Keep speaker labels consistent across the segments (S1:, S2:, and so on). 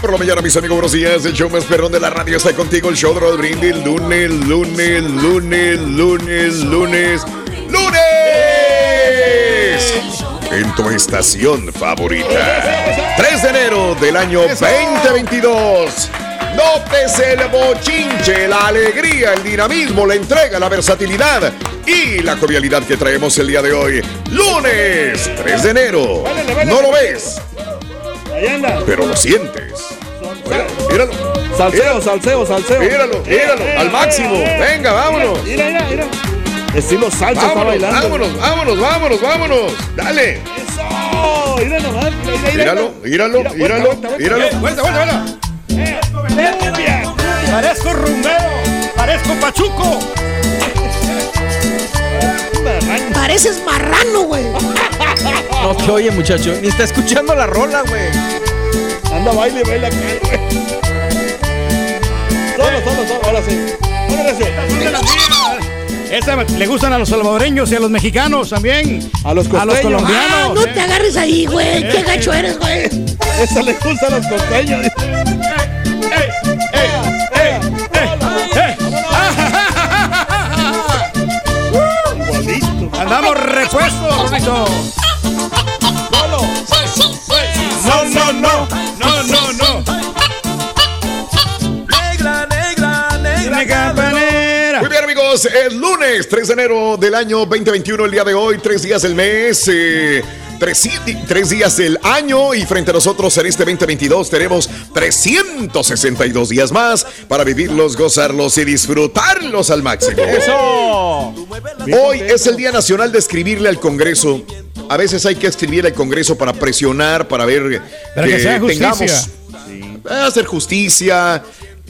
S1: Por la mañana, mis amigos, buenos días. El show más perrón de la radio está contigo. El show de Rod Brindis. Lunes, lunes, lunes, lunes, lunes, lunes. En tu estación favorita. 3 de enero del año 2022. Nótese el bochinche, la alegría, el dinamismo, la entrega, la versatilidad y la jovialidad que traemos el día de hoy. Lunes 3 de enero. ¿No lo ves?
S2: Ahí anda.
S1: pero lo sientes. Mira, míralo.
S2: Salseo, salseo, salseo.
S1: Míralo, míralo, al máximo. Venga, vámonos.
S2: Mira, mira, mira. Estilo salsa está
S1: Vámonos,
S2: bailando.
S1: vámonos, vámonos, vámonos, vámonos. Dale.
S2: Eso. Mira nomás. Mira, mira,
S1: Míralo, míralo,
S2: Mira,
S1: míralo,
S2: vuelta, vuelta,
S1: míralo.
S2: vuelta,
S1: Vuelta, vuelta, vuelta.
S2: Cumbia. Parezco rumbero. Parezco pachuco.
S3: Pareces marrano, güey.
S4: No te oye, muchacho. Ni está escuchando la rola, güey.
S2: Anda, baile, baila acá, güey. Solo, solo, solo. Ahora sí. Ahora sí.
S5: Esa le gustan a los salvadoreños y a los mexicanos también.
S2: A los
S5: A los colombianos.
S3: Ah, no te agarres ahí, güey. Qué gacho eres, güey.
S2: Esa le gusta a los costeños.
S5: Andamos repuestos, Rorrito.
S2: No, no, no. No, no, no.
S4: Negra, negra, negra.
S5: campanera.
S1: Muy bien, amigos, es lunes 3 de enero del año 2021, el día de hoy, tres días del mes. eh, Tres, tres días del año y frente a nosotros en este 2022 tenemos 362 días más para vivirlos, gozarlos y disfrutarlos al máximo.
S2: Eso.
S1: Hoy es el Día Nacional de escribirle al Congreso. A veces hay que escribirle al Congreso para presionar, para ver
S5: Para que se haga justicia.
S1: eh, hacer justicia,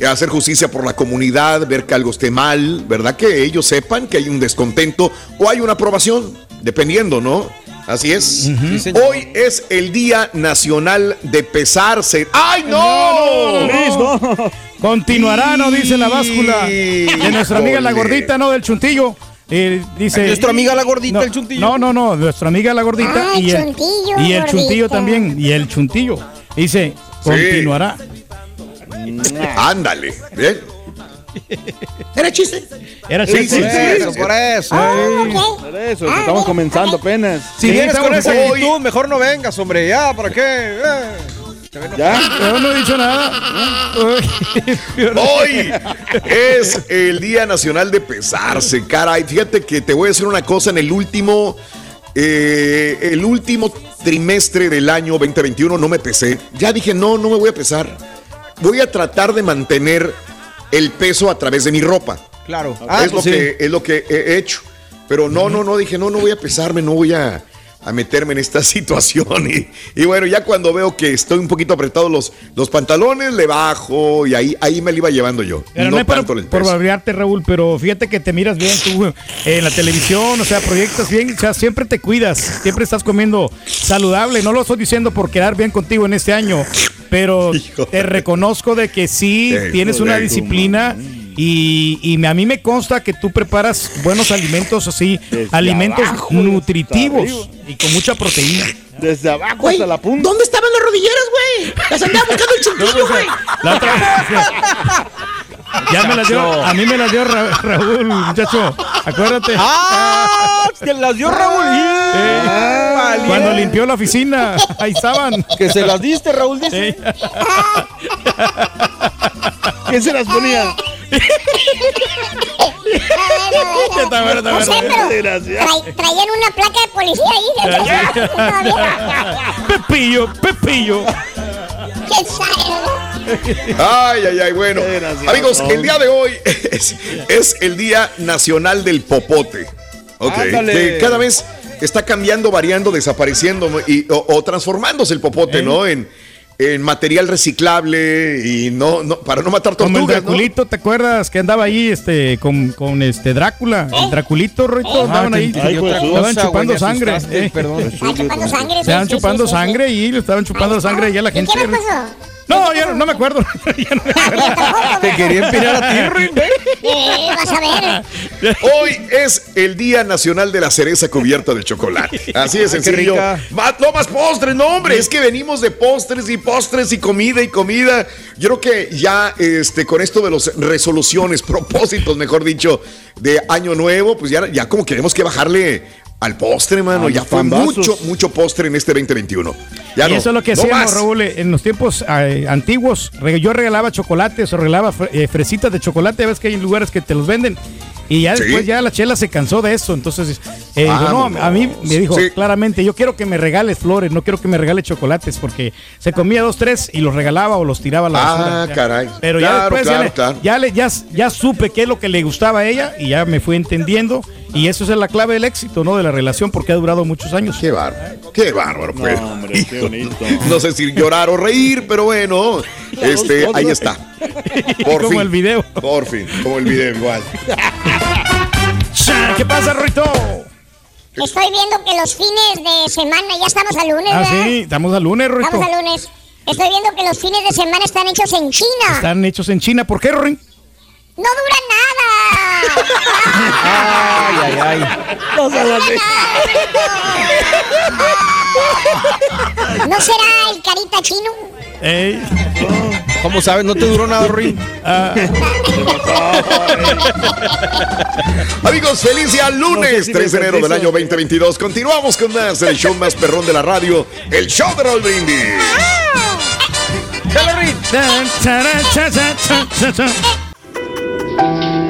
S1: hacer justicia por la comunidad, ver que algo esté mal, ¿verdad? Que ellos sepan que hay un descontento o hay una aprobación, dependiendo, ¿no? Así es. Hoy es el Día Nacional de Pesarse. ¡Ay, no!
S5: no! Continuará, ¿no? Dice la báscula de nuestra amiga la gordita, ¿no? Del chuntillo. Eh, dice,
S4: ¿Nuestra amiga la gordita,
S5: no,
S4: el chuntillo?
S5: No, no, no, nuestra amiga la gordita
S6: Ah,
S5: y, el,
S6: chuntillo,
S5: y el chuntillo también, y el chuntillo. Dice, continuará.
S1: Ándale. Bien.
S6: ¿Era chiste?
S5: Era
S1: Sí,
S5: chiste.
S1: sí,
S4: Por
S1: sí,
S4: eso,
S1: sí.
S4: por eso.
S2: Por eso, estamos comenzando apenas.
S4: Si
S5: Sí,
S4: vienes con esa actitud, mejor no vengas, hombre. Ya, ¿para qué? Eh.
S2: ¿Ya?
S5: Yo no he dicho nada.
S1: Hoy es el Día Nacional de Pesarse, caray. Fíjate que te voy a decir una cosa en el último, eh, el último trimestre del año 2021 no me pesé. Ya dije, no, no me voy a pesar. Voy a tratar de mantener el peso a través de mi ropa.
S4: Claro.
S1: Ah, es,
S4: pues
S1: lo
S4: sí.
S1: que, es lo que he hecho. Pero no, no, no, dije, no, no voy a pesarme, no voy a, a meterme en esta situación. Y, y bueno, ya cuando veo que estoy un poquito apretado los, los pantalones, le bajo y ahí, ahí me lo iba llevando yo.
S5: Pero
S1: no,
S5: no, es por,
S1: tanto
S5: por barbearte, Raúl, pero fíjate que te miras bien tú en la televisión, o sea, proyectas bien, o sea, siempre te cuidas, siempre estás comiendo saludable. No lo estoy diciendo por quedar bien contigo en este año, pero te reconozco de que sí
S1: Eh,
S5: tienes una disciplina. Y, y me- a mí me consta que tú preparas buenos alimentos así,
S2: Desde
S5: alimentos
S2: abajo,
S5: nutritivos y con mucha proteína.
S2: Desde abajo
S6: Güey,
S2: hasta la punta.
S6: ¿dónde estaban las rodilleras, güey? Las andaba buscando el chuntillo, güey.
S5: La otra- ya me las dio, a mí me las dio Ra- Raúl, muchacho. Acuérdate.
S4: ¡Ah! Que las dio Raúl.
S5: Eh,
S4: Valiente.
S5: Cuando limpió la oficina, ahí estaban.
S4: Que se las diste, Raúl, dice.
S5: Eh,
S2: ¿Quién se las ponía?
S6: No sé, pero traían una placa de policía ahí.
S5: Pepillo, Pepillo.
S6: ¿Quién sabe?
S1: Ay, ay, ay, bueno. Amigos, el día de hoy es, es el Día Nacional del Popote. Ok. Que cada vez está cambiando, variando, desapareciendo y, o, o transformándose el popote, ¿no? En, en material reciclable y no, no para no matar
S5: Como el
S1: tortugas, ¿no?
S5: Draculito, ¿te acuerdas que andaba ahí este, con, con este Drácula? El Draculito, Roito, andaban ahí.
S2: Ay, pues,
S5: Estaban
S4: cosa,
S5: chupando sangre. eh.
S4: Perdón.
S6: Están chupando sangre.
S5: Estaban
S6: sí, sí,
S5: chupando sangre y le estaban chupando sangre y a la
S6: ¿Y
S5: gente.
S6: qué le pasó?
S5: No, ya no, no me acuerdo. Ya no me acuerdo.
S4: Te quería empinar a ti, Rin.
S6: Eh, vas a ver.
S1: Hoy es el Día Nacional de la Cereza Cubierta de Chocolate. Así de sencillo. no más postres, no, hombre. Es que venimos de postres y postres y comida y comida. Yo creo que ya este, con esto de las resoluciones, propósitos, mejor dicho, de Año Nuevo, pues ya, ya como queremos que bajarle al postre, mano. Ya fue mucho, mucho postre en este 2021. Ya
S5: y
S1: no,
S5: eso es lo que
S1: no
S5: hacíamos,
S1: más.
S5: Raúl, en los tiempos eh, antiguos. Yo regalaba chocolates o regalaba eh, fresitas de chocolate. Ves que hay lugares que te los venden. Y ya
S1: Sí.
S5: después ya la chela se cansó de eso. Entonces, eh, dijo, no, a mí me dijo
S1: Sí.
S5: claramente, yo quiero que me regales flores, no quiero que me regales chocolates, porque se comía dos, tres y los regalaba o los tiraba a la
S1: Ah,
S5: basura. Ya.
S1: caray.
S5: Pero ya
S1: Claro,
S5: después ya
S1: claro,
S5: le-
S1: claro.
S5: ya, le- ya, ya supe qué es lo que le gustaba a ella y ya me fui entendiendo. Y eso es la clave del éxito, ¿no? De la relación, porque ha durado muchos años.
S1: Qué bárbaro, qué bárbaro, pues.
S2: hombre, qué bonito.
S1: No sé si llorar o reír, pero bueno, este, ahí está. Por
S5: Como
S1: fin.
S5: el video.
S1: Por fin, como el video igual.
S5: ¿Qué pasa, Ruito?
S6: Estoy viendo que los fines de semana, ya estamos al lunes,
S5: Ah,
S6: ¿verdad?
S5: sí, estamos al lunes, Ruito.
S6: Estamos al lunes. Estoy viendo que los fines de semana están hechos en China.
S5: Están hechos en China. ¿Por qué, Rorín?
S6: No duran nada.
S4: Ay, ay, ay.
S2: No seas así.
S6: ¿No será el carita chino?
S5: Ey.
S4: ¿Cómo sabes? No te duró nada, Rin.
S5: Ah,
S1: Amigos, feliz día lunes,
S2: No sé si
S1: 3 de enero del año 2022. Continuamos con más del show más perrón de la radio, el show de Raúl Brindis.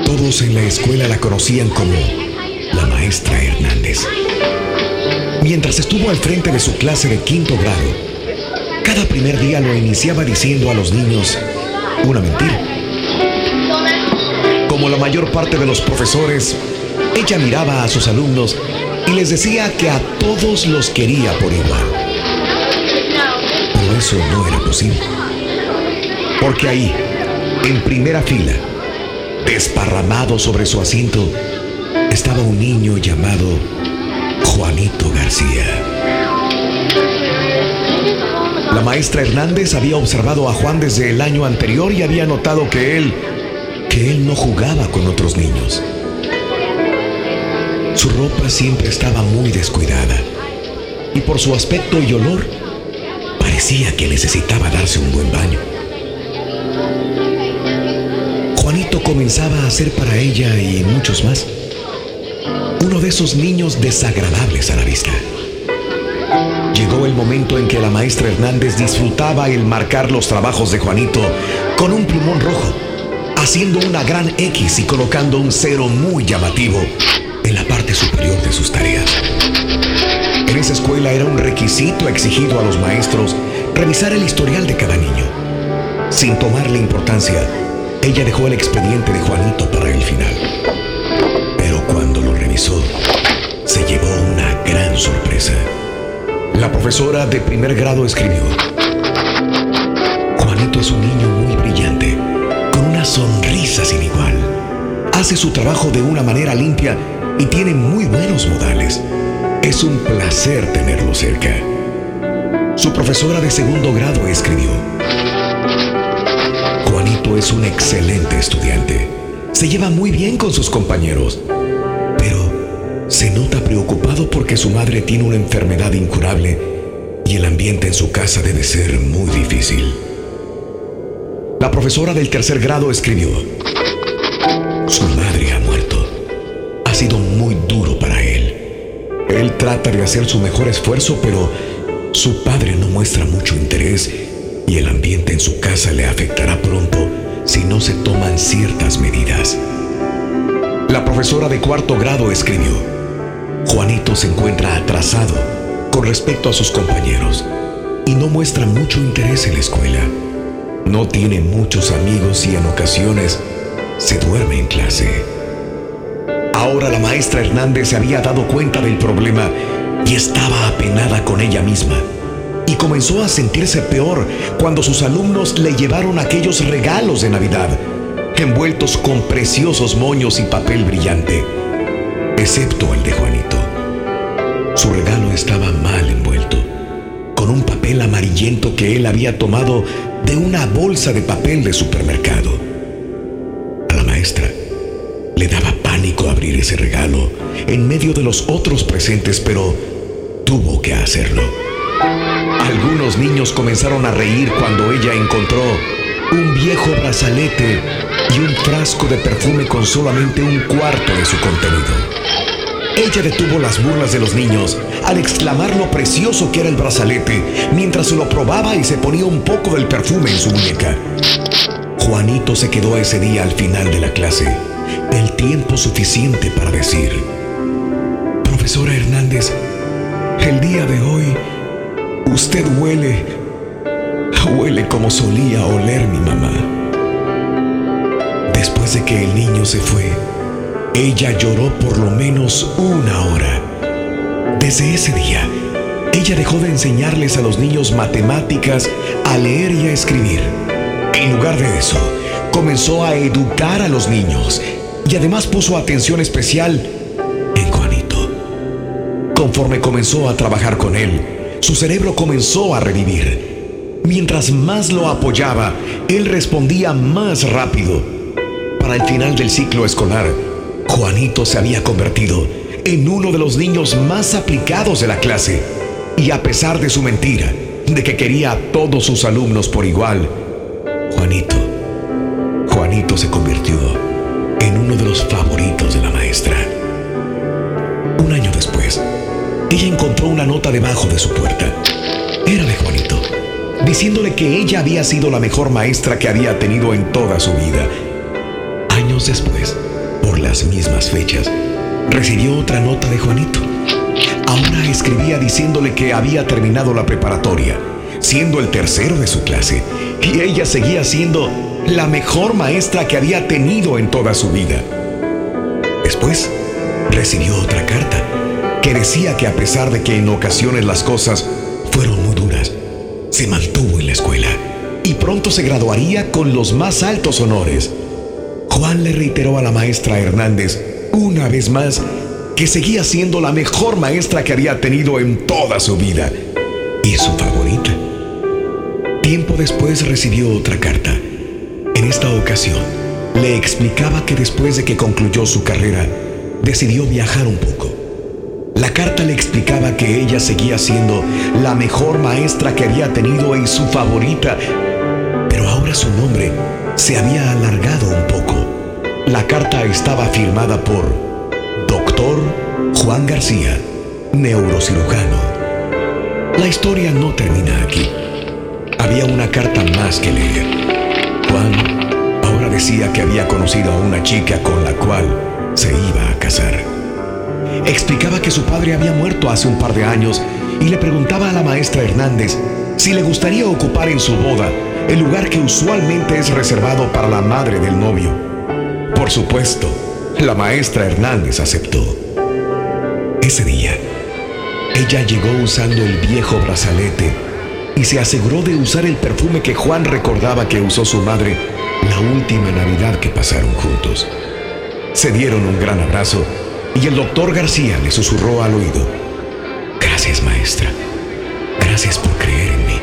S7: Todos en la escuela la conocían como la maestra Hernández. Mientras estuvo al frente de su clase de quinto grado, cada primer día lo iniciaba diciendo a los niños una mentira. Como la mayor parte de los profesores, ella miraba a sus alumnos y les decía que a todos los quería por igual. Pero eso no era posible. Porque ahí, en primera fila, desparramado sobre su asiento, estaba un niño llamado
S1: Juanito García. La maestra Hernández había observado a Juan desde el año anterior y había notado que él, que él no jugaba con otros niños. Su ropa siempre estaba muy descuidada y por su aspecto y olor parecía que necesitaba darse un buen baño. Juanito comenzaba a ser para ella y muchos más uno de esos niños desagradables a la vista. Llegó el momento en que la maestra Hernández disfrutaba el marcar los trabajos de Juanito con un plumón rojo, haciendo una gran X y colocando un cero muy llamativo en la parte superior de sus tareas. En esa escuela era un requisito exigido a los maestros revisar el historial de cada niño. Sin tomarle importancia, ella dejó el expediente de Juanito para el final. Pero cuando lo revisó, se llevó una gran sorpresa. La profesora de primer grado escribió, Juanito es un niño muy brillante, con una sonrisa sin igual. Hace su trabajo de una manera limpia y tiene muy buenos modales. Es un placer tenerlo cerca. Su profesora de segundo grado escribió, Juanito es un excelente estudiante. Se lleva muy bien con sus compañeros, se nota preocupado porque su madre tiene una enfermedad incurable y el ambiente en su casa debe ser muy difícil. La profesora del tercer grado escribió, su madre ha muerto. Ha sido muy duro para él. Él trata de hacer su mejor esfuerzo, pero su padre no muestra mucho interés y el ambiente en su casa le afectará pronto si no se toman ciertas medidas. La profesora de cuarto grado escribió, Juanito se encuentra atrasado con respecto a sus compañeros y no muestra mucho interés en la escuela. No tiene muchos amigos y en ocasiones se duerme en clase. Ahora la maestra Hernández se había dado cuenta del problema y estaba apenada con ella misma. Y comenzó a sentirse peor cuando sus alumnos le llevaron aquellos regalos de Navidad, envueltos con preciosos moños y papel brillante, excepto el de Juanito. Su regalo estaba mal envuelto, con un papel amarillento que él había tomado de una bolsa de papel de supermercado. A la maestra le daba pánico abrir ese regalo en medio de los otros presentes, pero tuvo que hacerlo. Algunos niños comenzaron a reír cuando ella encontró un viejo brazalete y un frasco de perfume con solamente un cuarto de su contenido. Ella detuvo las burlas de los niños al exclamar lo precioso que era el brazalete mientras lo probaba y se ponía un poco del perfume en su muñeca. Juanito se quedó ese día al final de la clase, el tiempo suficiente para decir, Profesora Hernández, el día de hoy usted huele, huele como solía oler mi mamá. Después de que el niño se fue, ella lloró por lo menos una hora. Desde ese día, ella dejó de enseñarles a los niños matemáticas, a leer y a escribir. En lugar de eso, comenzó a educar a los niños y además puso atención especial en Juanito. Conforme comenzó a trabajar con él, su cerebro comenzó a revivir. Mientras más lo apoyaba, él respondía más rápido. Para el final del ciclo escolar, Juanito se había convertido en uno de los niños más aplicados de la clase. Y a pesar de su mentira, de que quería a todos sus alumnos por igual, Juanito, Juanito se convirtió en uno de los favoritos de la maestra. Un año después, ella encontró una nota debajo de su puerta. Era de Juanito, diciéndole que ella había sido la mejor maestra que había tenido en toda su vida. Años después, por las mismas fechas, recibió otra nota de Juanito. Ahora escribía diciéndole que había terminado la preparatoria, siendo el tercero de su clase, y ella seguía siendo la mejor maestra que había tenido en toda su vida. Después, recibió otra carta que decía que a pesar de que en ocasiones las cosas fueron muy duras, se mantuvo en la escuela y pronto se graduaría con los más altos honores. Juan le reiteró a la maestra Hernández una vez más
S8: que seguía siendo la mejor maestra que había tenido en toda su vida y su favorita. Tiempo después recibió otra carta. En esta ocasión, le explicaba que después de que concluyó su carrera, decidió viajar un poco. La carta le explicaba que ella seguía siendo la mejor maestra que había tenido y su favorita, pero ahora su nombre se había alargado un poco. La carta estaba firmada por Doctor Juan García, neurocirujano. La historia no termina aquí. Había una carta más que leer. Juan ahora decía que había conocido a una chica con la cual se iba a casar. Explicaba que su padre había muerto hace un par de años y le preguntaba a la maestra Hernández si le gustaría ocupar en su boda el lugar que usualmente es reservado para la madre del novio. Por supuesto, la maestra Hernández aceptó. Ese día, ella llegó usando el viejo brazalete y se aseguró de usar el perfume que Juan recordaba que usó su madre la última Navidad que pasaron juntos. Se dieron un gran abrazo y el doctor García le susurró al oído. Gracias, maestra. Gracias por creer en mí.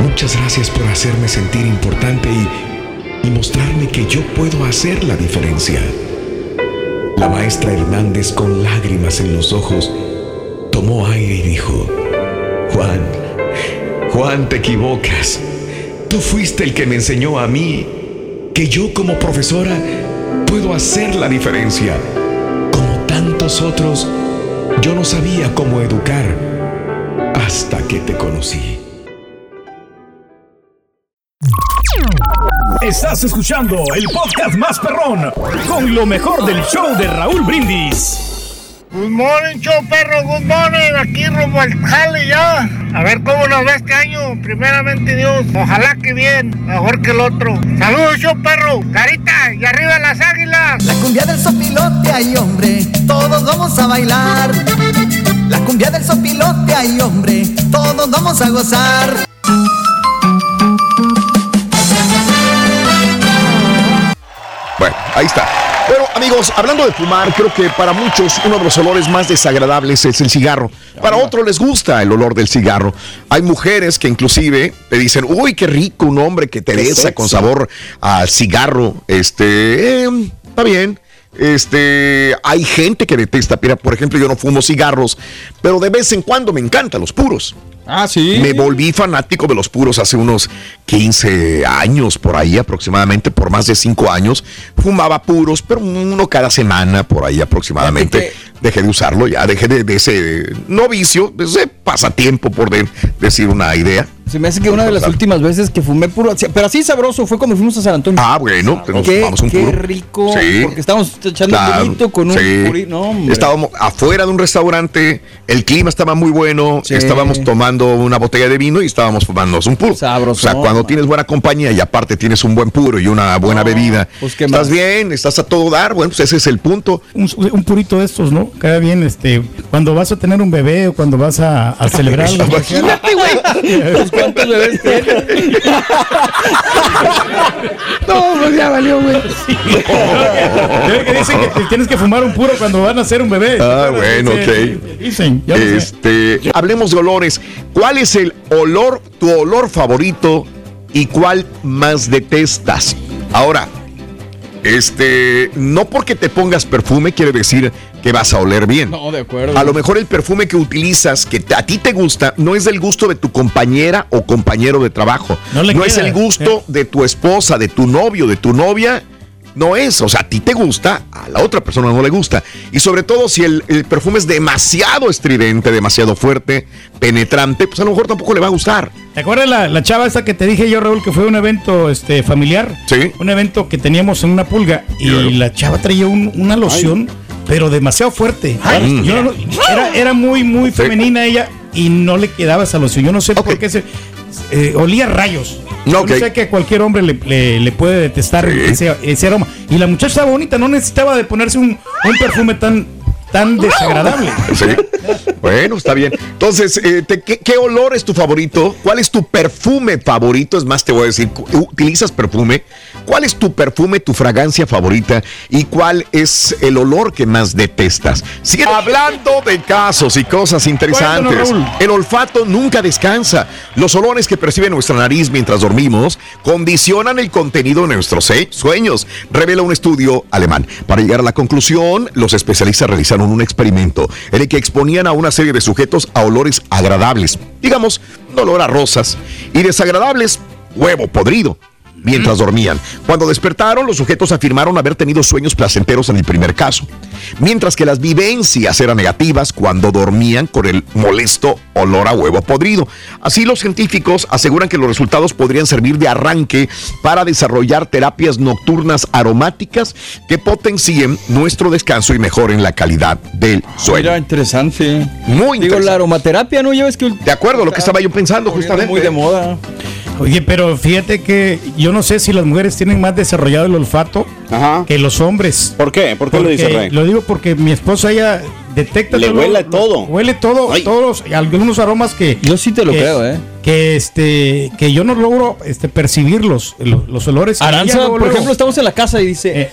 S8: Muchas gracias por hacerme sentir importante y, y mostrarme que yo puedo hacer la diferencia. La maestra Hernández, con lágrimas en los ojos, tomó aire y dijo, Juan, Juan, te equivocas. Tú fuiste el que me enseñó a mí que yo como profesora puedo hacer la diferencia. Como tantos otros, yo no sabía cómo educar hasta que te conocí.
S9: Estás escuchando el podcast más perrón con lo mejor del show de Raúl Brindis.
S10: Good morning, show perro, good morning. Aquí rumbo al jale ya. A ver cómo nos va este año. Primeramente Dios. Ojalá que bien, mejor que el otro. Saludos, show perro. Carita y arriba las águilas.
S11: La cumbia del sopilote, ay hombre, todos vamos a bailar. La cumbia del sopilote, ay hombre, todos vamos a gozar.
S1: Ahí está. Bueno, amigos, hablando de fumar, creo que para muchos uno de los olores más desagradables es el cigarro. Para otros les gusta el olor del cigarro. Hay mujeres que inclusive te dicen, uy, qué rico un hombre que te besa con sabor a cigarro. Este, eh, está bien. Este, hay gente que detesta. Mira, por ejemplo, yo no fumo cigarros, pero de vez en cuando me encantan los puros.
S4: Ah, sí.
S1: Me volví fanático de los puros hace unos 15 años, por ahí aproximadamente, por más de 5 años. Fumaba puros, pero uno cada semana, por ahí aproximadamente. Dejé de usarlo, ya dejé de, de ese no vicio, de ese pasatiempo, por de- decir una idea.
S4: Se me hace que una de las últimas veces que fumé puro, pero así sabroso fue cuando fuimos a San Antonio.
S1: Ah, bueno, nos
S4: qué,
S1: un
S4: qué
S1: puro.
S4: rico,
S1: Sí.
S4: porque estábamos echando
S1: Claro,
S4: un purito con un
S1: sí.
S4: puri- no, hombre.
S1: Estábamos afuera de un restaurante, el clima estaba muy bueno,
S4: Sí.
S1: estábamos tomando una botella de vino y estábamos fumándonos un puro. O sea, cuando tienes buena compañía y aparte tienes un buen puro y una buena bebida,
S4: pues,
S1: estás bien, estás a todo dar, bueno, pues ese es el punto.
S5: Un, un purito de estos, ¿no? Queda bien, este, cuando vas a tener un bebé o cuando vas a, a celebrar.
S1: Imagínate,
S4: Pues, ¿Cuántos bebés tiene?
S5: No, pues ya valió, güey. que dicen que tienes que fumar un puro cuando van a hacer un bebé.
S1: Ah, bueno, ok.
S5: Dicen, ya sé.
S1: Este, hablemos de olores. ¿Cuál es el olor, tu olor favorito y cuál más detestas? Ahora, este, no porque te pongas perfume quiere decir que vas a oler bien.
S4: No, de acuerdo.
S1: A lo mejor el perfume que utilizas, que a ti te gusta, no es del gusto de tu compañera o compañero de trabajo.
S5: No le
S1: es
S5: queda,
S1: el gusto
S5: eh.
S1: de tu esposa, de tu novio, de tu novia. No es, o sea, a ti te gusta, a la otra persona no le gusta. Y sobre todo si el, el perfume es demasiado estridente, demasiado fuerte, penetrante, pues a lo mejor tampoco le va a gustar.
S5: ¿Te acuerdas la, la chava esta que te dije yo, Raúl, que fue un evento este, familiar?
S1: Sí.
S5: Un evento que teníamos en una pulga y la chava traía un- una loción, pero demasiado fuerte.
S1: Ay.
S5: Yo no- era, era muy, muy femenina ella y no le quedaba esa loción. Yo no sé por qué se eh, olía a rayos. No sé que cualquier hombre le, le- le puede detestar
S1: Sí.
S5: ese, ese aroma. Y la muchacha estaba bonita, no necesitaba de ponerse un, un perfume tan tan desagradable.
S1: Sí. Bueno, está bien. Entonces, eh, te- ¿qué, qué olor es tu favorito? ¿Cuál es tu perfume favorito? Es más, te voy a decir, ¿utilizas perfume? ¿Cuál es tu perfume, tu fragancia favorita? ¿Y cuál es el olor que más detestas? Siguen hablando de casos y cosas interesantes. El olfato nunca descansa. Los olores que percibe nuestra nariz mientras dormimos condicionan el contenido de nuestros sueños, revela un estudio alemán. Para llegar a la conclusión, los especialistas realizaron un experimento en el que exponían a una serie de sujetos a olores agradables, digamos, un olor a rosas, y desagradables, huevo podrido mientras dormían. Cuando despertaron, los sujetos afirmaron haber tenido sueños placenteros en el primer caso, mientras que las vivencias eran negativas cuando dormían con el molesto olor a huevo podrido. Así los científicos aseguran que los resultados podrían servir de arranque para desarrollar terapias nocturnas aromáticas que potencien nuestro descanso y mejoren la calidad del sueño.
S4: Mira, interesante.
S1: Muy
S4: Digo, la aromaterapia, ¿no? Ya ves que...
S1: De acuerdo, lo que estaba yo pensando justamente.
S4: Muy de moda.
S5: Oye, pero fíjate que yo no sé si las mujeres tienen más desarrollado el olfato que los hombres.
S12: ¿Por qué? ¿Por qué lo dice,
S5: Porque-
S12: Rey?
S5: Lo digo porque mi esposa ella detecta
S12: Le
S5: todo-
S12: huele todo.
S5: Huele todo, todos los- algunos aromas que
S4: Yo sí te lo
S5: que-
S4: creo, ¿eh?
S5: Que este que yo no logro este percibirlos, los, los olores. Y ella
S4: Aranza, por ejemplo, estamos en la casa y dice,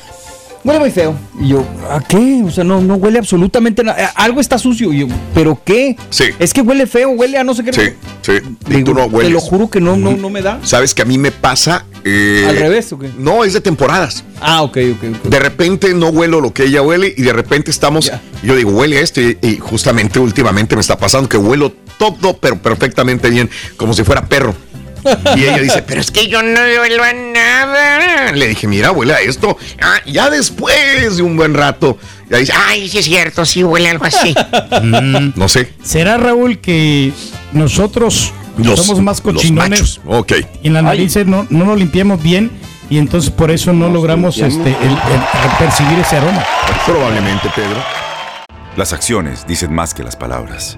S4: huele muy feo. Y yo, ¿a qué? O sea, no, no huele absolutamente nada. Algo está sucio. Y yo, ¿pero qué?
S1: Sí.
S4: Es que huele feo, huele a no sé qué.
S1: Sí, sí. Y
S4: Digo,
S1: tú no
S4: te
S1: hueles.
S4: lo juro que no, no, no me da.
S1: ¿Sabes que a mí me pasa? eh,
S4: ¿Al revés o qué?
S1: No, es de temporadas.
S4: Ah, ok, ok, ok.
S1: De repente no huelo lo que ella huele y de repente estamos, yo digo, huele esto y, y justamente últimamente me está pasando que huelo todo, pero perfectamente bien, como si fuera perro. Y ella dice, pero es que yo no huelo a nada. Le dije, mira, huele a esto. Ah, ya después de un buen rato, ya dice, ay, sí es cierto, sí huele algo así. Mm, no sé.
S5: ¿Será Raúl que nosotros
S1: Los-
S5: somos más
S1: los
S5: cochinones
S1: machos. Ok.
S5: y en las narices no, no nos limpiamos bien y entonces por eso no logramos este, el- el- el percibir ese aroma?
S1: Probablemente, Pedro.
S13: Las acciones dicen más que las palabras.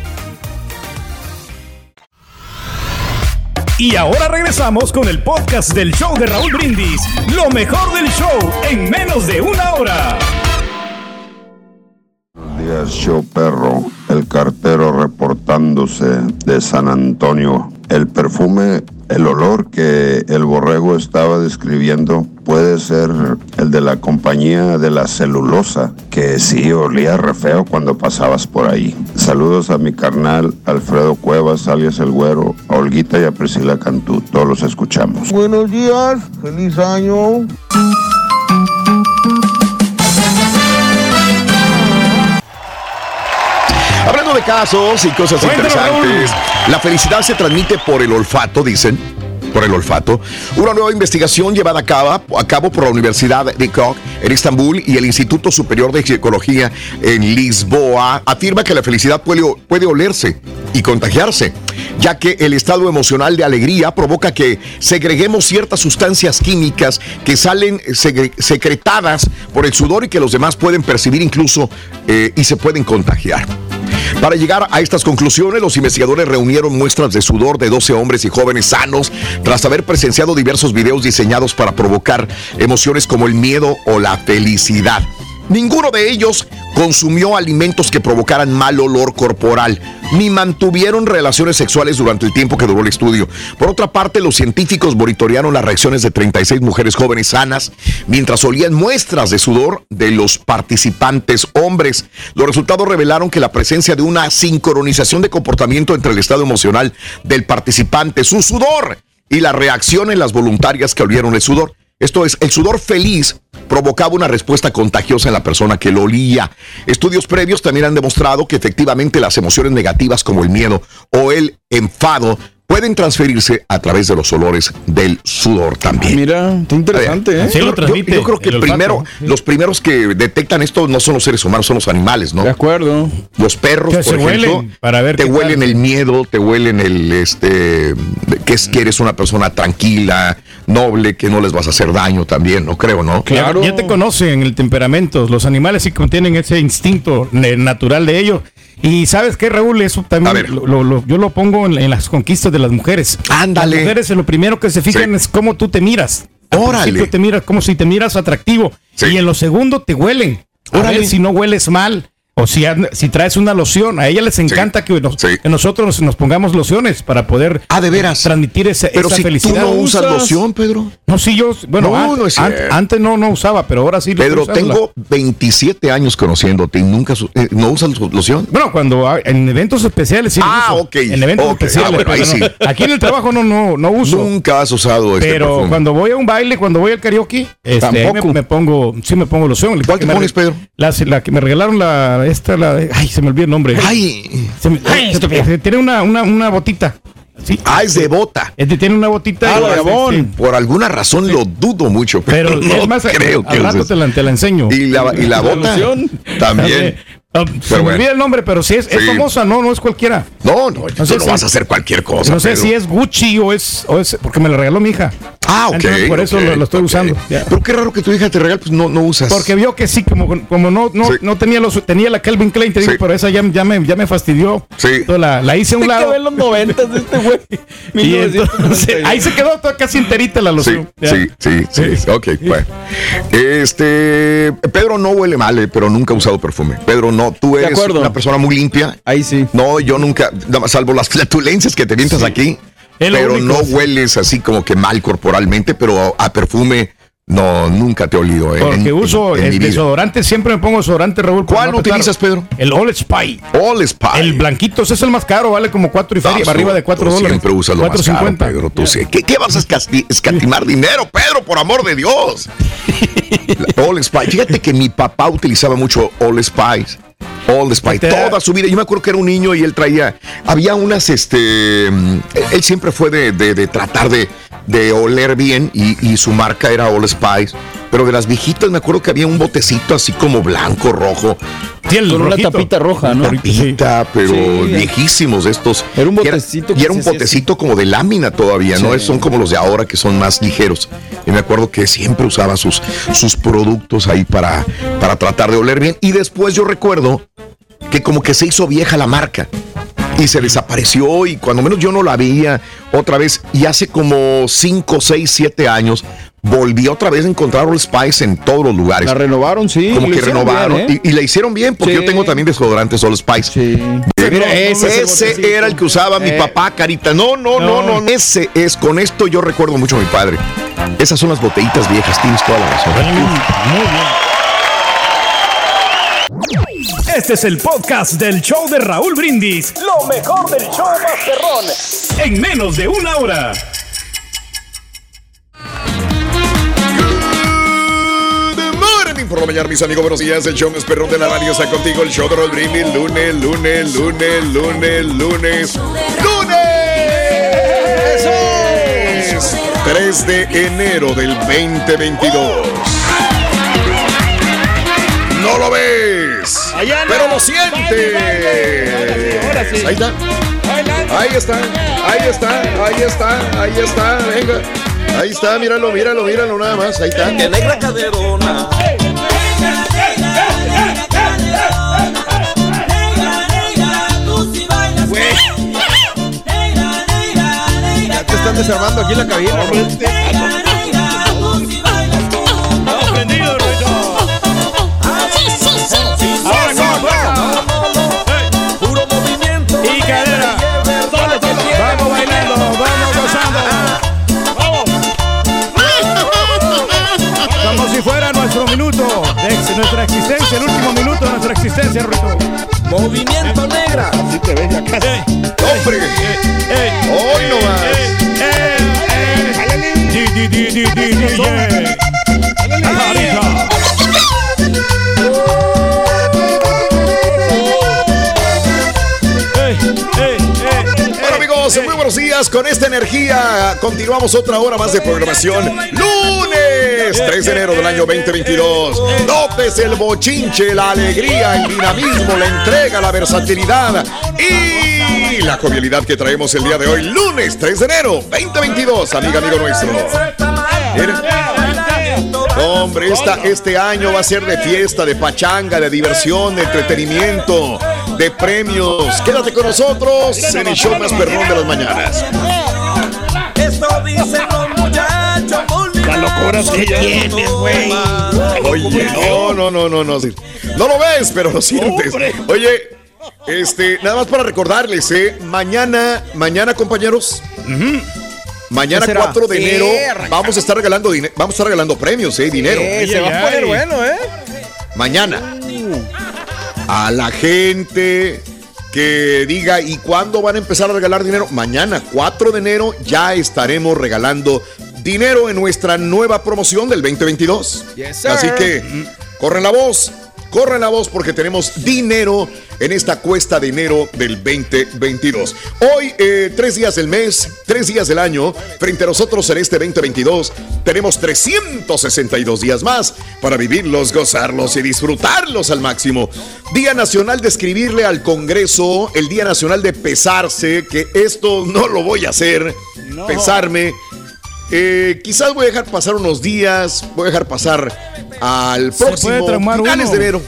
S14: Y ahora regresamos con el podcast del show de Raúl Brindis. Lo mejor del show en menos de una hora.
S15: días, show perro, el cartero reportándose de San Antonio. El perfume, el olor que el borrego estaba describiendo puede ser el de la compañía de la celulosa, que sí olía re feo cuando pasabas por ahí. Saludos a mi carnal Alfredo Cuevas, alias El Güero, a Olguita y a Priscila Cantú. Todos los escuchamos.
S2: Buenos días, feliz año.
S1: Hablando de casos y cosas interesantes. La felicidad se transmite por el olfato, dicen. Por el olfato. Una nueva investigación llevada a cabo, a cabo por la Universidad de Koch en Estambul y el Instituto Superior de Psicología en Lisboa afirma que la felicidad puede, puede olerse y contagiarse, ya que el estado emocional de alegría provoca que segreguemos ciertas sustancias químicas que salen secretadas por el sudor y que los demás pueden percibir incluso eh, y se pueden contagiar. Para llegar a estas conclusiones, los investigadores reunieron muestras de sudor de 12 hombres y jóvenes sanos tras haber presenciado diversos videos diseñados para provocar emociones como el miedo o la felicidad. Ninguno de ellos consumió alimentos que provocaran mal olor corporal, ni mantuvieron relaciones sexuales durante el tiempo que duró el estudio. Por otra parte, los científicos monitorearon las reacciones de 36 mujeres jóvenes sanas mientras olían muestras de sudor de los participantes hombres. Los resultados revelaron que la presencia de una sincronización de comportamiento entre el estado emocional del participante, su sudor y la reacción en las voluntarias que olieron el sudor. Esto es, el sudor feliz provocaba una respuesta contagiosa en la persona que lo olía. Estudios previos también han demostrado que efectivamente las emociones negativas como el miedo o el enfado pueden transferirse a través de los olores del sudor también.
S4: Mira, está interesante, ¿eh?
S1: Yo, yo- yo creo que primero, los primeros que detectan esto no son los seres humanos, son los animales, ¿no? De
S4: acuerdo.
S1: Los perros,
S5: Que
S1: por
S5: se
S1: ejemplo,
S5: huelen para ver
S1: te huelen
S5: tal.
S1: el miedo, te huelen el, este, que, es, que eres una persona tranquila, noble, que no les vas a hacer daño también, no creo, ¿no?
S5: Ya, ya te conocen el temperamento. Los animales sí contienen ese instinto natural de ellos. Y sabes qué, Raúl, eso también lo- lo- lo- yo lo pongo en, en las conquistas de las mujeres.
S1: Ándale.
S5: Las mujeres lo primero que se fijan es cómo tú te miras. Al
S1: Órale.
S5: te miras como si te miras atractivo. Y en lo segundo te huelen. A
S1: Órale.
S5: ver si no hueles mal. O si, traes una loción. A ella les encanta que, nos- que nosotros nos pongamos lociones para poder
S1: Ah, de veras.
S5: transmitir esa,
S1: Pero
S5: esa
S1: si tú
S5: felicidad.
S1: no usas loción, Pedro.
S5: No, sí, yo, bueno,
S1: No, no es
S5: antes no, no usaba, pero ahora sí lo
S1: Pedro, tengo 27 años conociéndote y nunca eh, no usas loción.
S5: Bueno, cuando en eventos especiales sí.
S1: Ah,
S5: uso.
S1: ok.
S5: En eventos especiales.
S1: ah, bueno, ahí
S5: pero no.
S1: sí.
S5: Aquí en el trabajo no, no, no uso.
S1: Nunca has usado este
S5: pero
S1: perfume.
S5: cuando voy a un baile, cuando voy al karaoke, este, me,
S1: Tampoco.
S5: me pongo, sí me pongo loción.
S1: ¿Cuál te pones, Pedro?
S5: La, la que me regalaron la, esta, la, de- ay, se me olvidó el nombre.
S1: Ay.
S5: Se me- se- tiene una, una, una botita. Sí.
S1: Ah, es de bota.
S5: Este tiene una botita.
S1: Ah, de Gabón.
S5: sí.
S1: Por alguna razón lo dudo mucho.
S5: Pero
S1: no
S5: es más,
S1: creo
S5: al
S1: que
S5: rato
S1: uses.
S5: te la, te la enseño.
S1: ¿Y la, y la bota? También.
S5: Ah, se me
S1: bueno.
S5: olvida el nombre, pero si es, es
S1: Sí.
S5: famosa, no, no es cualquiera.
S1: No, no,
S5: sé
S1: no
S5: si-
S1: vas a hacer cualquier cosa.
S5: No sé si es Gucci o es, o es porque me la regaló mi hija.
S1: Ah, ok.
S5: Entonces, por eso
S1: ok,
S5: lo, lo estoy usando.
S1: Pero qué raro que tu hija te regale, pues no, no usas.
S5: Porque vio que sí, como, como no, no, no tenía los, tenía la Calvin Klein, te digo,
S1: Sí.
S5: pero esa ya, ya, me, ya me fastidió.
S1: Sí.
S5: Entonces la, la hice a un lado.
S4: en los noventas de este güey.
S5: Y entonces, ahí se quedó toda casi enterita la
S1: Sí,
S5: loción.
S1: Sí, sí, sí, sí. Ok, bueno. Este. Pedro no huele mal, eh, pero nunca ha usado perfume. Pedro, no. Tú
S4: De
S1: eres una persona muy limpia.
S4: Ahí sí.
S1: No, yo nunca, salvo las flatulencias que te mientas aquí.
S5: Es lo
S1: Pero
S5: único,
S1: no
S5: sí.
S1: hueles así como que mal corporalmente, pero a perfume no, nunca te olido. eh,
S5: Porque
S1: en-
S5: uso
S1: en
S5: el desodorante, siempre me pongo desodorante, Raúl.
S1: ¿Cuál
S5: no
S1: utilizas, Pedro?
S5: El All Spy.
S1: All Spy.
S5: El blanquito, ese es el más caro, vale como 4 y feria,
S1: No,
S5: arriba
S1: tú-
S5: de 4
S1: tú
S5: dólares.
S1: Siempre usas lo más caro,
S5: 4.50.
S1: Pedro. Tú sí. ¿Qué, qué vas a escatimar dinero, Pedro? Por amor de Dios. All Spice. Fíjate que mi papá utilizaba mucho All Spice. All Spice. Toda su vida. Yo me acuerdo que era un niño y él traía. Había unas, este. Él siempre fue de, de- de tratar de, de oler bien y, y su marca era All Spice. Pero de las viejitas me acuerdo que había un botecito así como blanco, rojo.
S5: Sí,
S4: Con una tapita roja, ¿no?
S1: Tapita, pero
S4: Sí.
S1: viejísimos estos.
S4: Era un
S1: Y era-
S4: botecito
S1: Y era, un
S4: se hacía
S1: botecito como de lámina todavía, ¿no?
S4: Sí.
S1: Son como los de ahora que son más ligeros. Y me acuerdo que siempre usaba sus, sus productos ahí para, para tratar de oler bien. Y después yo recuerdo que como que se hizo vieja la marca. Y se desapareció y cuando menos yo no la veía otra vez. Y hace como 5, 6, 7 años volví otra vez a encontrar Old Spice en todos los lugares.
S4: La renovaron, sí.
S1: como que renovaron
S4: bien, ¿eh?
S1: y, y la hicieron bien porque
S4: Sí.
S1: yo tengo también desodorantes Old Spice.
S4: Mira, ese es el
S1: ese era el que usaba mi
S4: Eh.
S1: papá, Carita. No, no, no, no,
S5: No.
S1: Ese es, con esto yo recuerdo mucho a mi padre. Esas son las botellitas viejas, tienes toda la razón.
S5: Muy bien.
S9: Este es el podcast del show de Raúl Brindis. Lo mejor del show Masterrón. En menos de una hora.
S1: Good morning, por la mañana, mis amigos. Buenos días. El show más perrón de la radio está contigo. El show de Roll Brindis. Lunes, lunes, lunes, lunes, lunes. ¡Lunes! 3 de enero del 2022. No lo ves,
S2: No.
S1: pero lo sientes.
S2: Ahora sí.
S1: Ahí está. Ahí está, ahí está, ahí está, ahí está, venga. Ahí está, míralo, míralo, míralo nada más, ahí está.
S16: Que negra caderona.
S4: Ya te están desarmando aquí la cabina.
S5: El último minuto de nuestra existencia, Rito.
S16: Movimiento negra.
S2: Así te ves ya casi.
S1: ¡Hombre! ¡Hoy no más! Muy buenos días. Con esta energía continuamos otra hora más de programación. Lunes 3 de enero del año 2022. Notes el bochinche, la alegría, el dinamismo, la entrega, la versatilidad y la jovialidad que traemos el día de hoy. Lunes 3 de enero 2022, amiga, amigo nuestro. Hombre, esta, este año va a ser de fiesta, de pachanga, de diversión, de entretenimiento, de premios. Quédate con nosotros en el show más perrón de las mañanas.
S16: Muchachos.
S2: La locura que tienes, güey.
S1: Oye, no, no, no, no, no. No lo ves, pero lo sientes. Oye, este, nada más para recordarles, ¿eh? Mañana, mañana, compañeros. Mañana
S4: ¿Qué será?
S1: 4 de enero vamos a estar regalando dinero, vamos a estar regalando premios, eh, dinero.
S4: Eh, se va a poner bueno, ¿eh?
S1: Mañana. A la gente que diga, ¿y cuándo van a empezar a regalar dinero? Mañana, 4 de enero, ya estaremos regalando dinero en nuestra nueva promoción del 2022.
S4: Yes, sir.
S1: Así que, corren la voz, corren la voz porque tenemos dinero en esta cuesta de enero del 2022. Hoy, eh, tres días del mes, tres días del año, frente a nosotros en este 2022, tenemos 362 días más para vivirlos, gozarlos y disfrutarlos al máximo. Día Nacional de escribirle al Congreso, el Día Nacional de pesarse, que esto no lo voy a hacer, pesarme. Eh, quizás voy a dejar pasar unos días, voy a dejar pasar al próximo finales
S5: uno.
S1: de enero.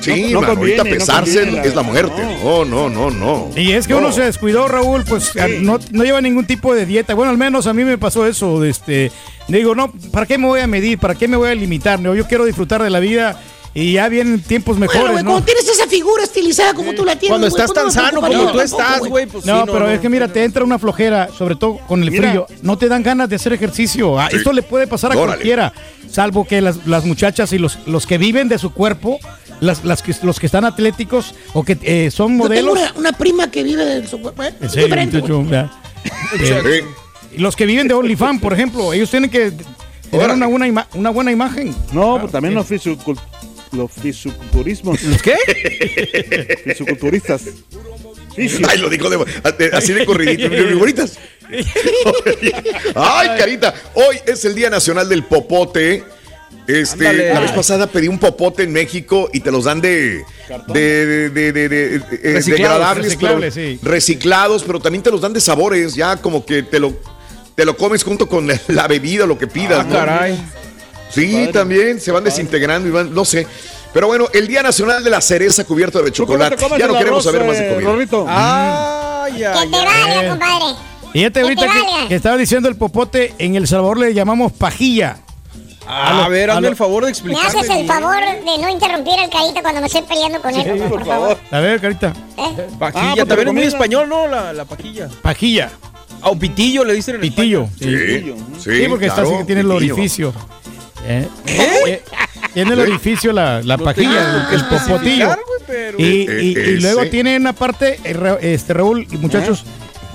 S1: Sí,
S5: No- no
S1: man, ahorita
S5: no
S1: pesarse
S5: conviene, la
S1: es la muerte. No, no, no, no.
S5: Y es que
S1: No.
S5: uno se descuidó, Raúl, pues no, no lleva ningún tipo de dieta. Bueno, al menos a mí me pasó eso. de Este, digo, no, ¿para qué me voy a medir? ¿Para qué me voy a limitar? No, yo quiero disfrutar de la vida y ya vienen tiempos
S3: Bueno,
S5: mejores,
S3: güey,
S5: ¿no?
S3: cuando tienes esa figura estilizada como tú la tienes.
S4: Cuando
S3: güey,
S4: estás
S3: pues no
S4: tan sano como tú
S3: tampoco,
S4: estás, güey, pues sí,
S5: no,
S4: no,
S5: pero
S4: no.
S5: es que mira, te entra una flojera, sobre todo con el
S2: Mira.
S5: frío. No te dan ganas de hacer ejercicio. Ah,
S1: Sí.
S5: Esto le puede pasar a
S1: Órale.
S5: cualquiera, salvo que las, las muchachas y los, los que viven de su cuerpo, las, las que, los que están atléticos o que eh, son
S3: Yo tengo
S5: modelos.
S3: una, una prima que vive de su cuerpo. ¿eh?
S5: En
S3: Es
S5: serio,
S3: diferente.
S5: Eh, los que viven de OnlyFans, por ejemplo, ellos tienen que tener una, buena ima- una buena imagen.
S2: No, pues también los, fisiocul- los fisiculturismos.
S5: ¿Los qué?
S2: Fisiculturistas. Fisio.
S1: Ay, lo dijo de- así de corridito. figuritas. Ay, carita. Hoy es el Día Nacional del Popote. Este,
S4: Ándale.
S1: la vez pasada pedí un popote en México y te los dan de de, de, de, de- de- eh,
S5: Reciclados,
S1: degradables,
S5: reciclables,
S1: pero-
S5: sí.
S1: reciclados, pero también te los dan de sabores, ya como que te lo te lo comes junto con la bebida, lo que pidas.
S4: Ah,
S1: ¿no?
S4: caray.
S1: Sí, también se van desintegrando y van, no sé. Pero bueno, el Día Nacional de la Cereza cubierta de
S2: ¿Tú cómo te
S1: chocolate. Ya no queremos
S2: arroz,
S1: saber más de
S2: eh,
S1: comida.
S2: Rorrito?
S4: Ay,
S6: Que te
S4: ay.
S6: valga, compadre.
S5: Fíjate ahorita
S6: Que te
S5: que, estaba diciendo el popote, en El Salvador le llamamos pajilla.
S4: A,
S5: lo-
S4: ver,
S5: a
S4: hazme
S5: lo-
S4: el favor de
S6: Me
S4: explicarme.
S6: haces el favor de no interrumpir al carita cuando me estoy peleando con él, por, favor.
S5: A ver, carita.
S6: ¿Eh?
S4: Pajilla,
S2: Ah, pues
S4: también es muy español, ¿no? La, la pajilla.
S5: Pajilla.
S4: Ah, o pitillo le dicen en
S5: Pitillo.
S4: España.
S1: Sí, sí,
S5: Sí, porque está así que tiene el orificio. ¿Eh? Eh, Tiene el orificio la, la pajilla, el, el popotillo.
S4: pero-
S5: Y, y-
S1: Eh,
S5: y
S1: eh,
S5: luego tiene una parte, eh, este Raúl y muchachos,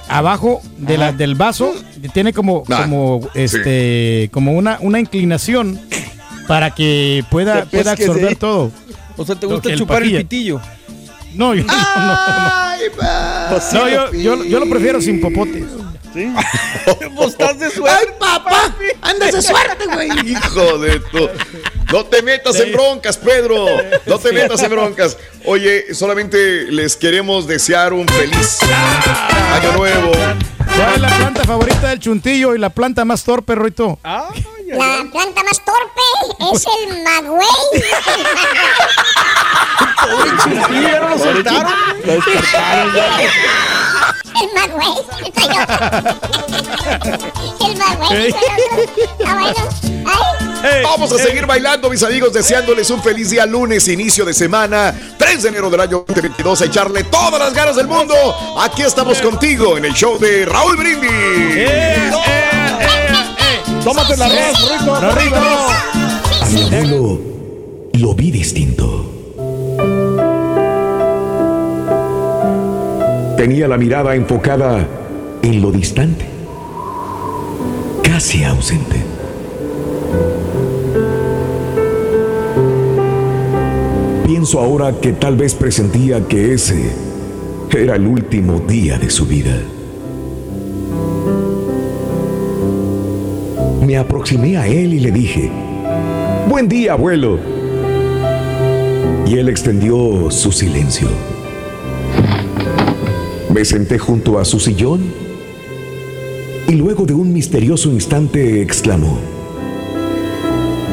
S5: abajo de la, del vaso tiene como, como este como una, una inclinación para que pueda,
S4: Pues
S5: pueda absorber
S4: sí.
S5: todo.
S4: O sea, ¿te gusta
S5: el
S4: chupar el pitillo?
S5: No, yo, no, no, no, yo, yo, yo lo prefiero sin popote.
S2: ¿Sí?
S4: Pues estás de suerte.
S3: ¡Ay, papá! ¡Andas de suerte, güey!
S17: Hijo de tu. No te metas en broncas, Pedro. No te metas en broncas. Oye, solamente les queremos desear un feliz año nuevo.
S5: ¿Cuál es la planta favorita del chuntillo y la planta más torpe, Roito?
S6: La planta más torpe es el magüey.
S4: Pobre chuntillo, ya no lo soltaron.
S2: Lo descartaron ya.
S6: El magüey. Soy yo. El soy yo. Ah, bueno. Ay.
S17: Vamos a seguir bailando, mis amigos, deseándoles un feliz día lunes, inicio de semana, 3 de enero del año 2022, a echarle todas las ganas del mundo. Aquí estamos contigo en el show de Raúl Brindis.
S2: Tómate la arroz, Rito.
S5: Rorrito.
S1: A mi abuelo lo vi distinto. Tenía la mirada enfocada en lo distante, casi ausente. Pienso ahora que tal vez presentía que ese era el último día de su vida. Me aproximé a él y le dije, Buen día, abuelo. Y él extendió su silencio. Me senté junto a su sillón y luego de un misterioso instante exclamó,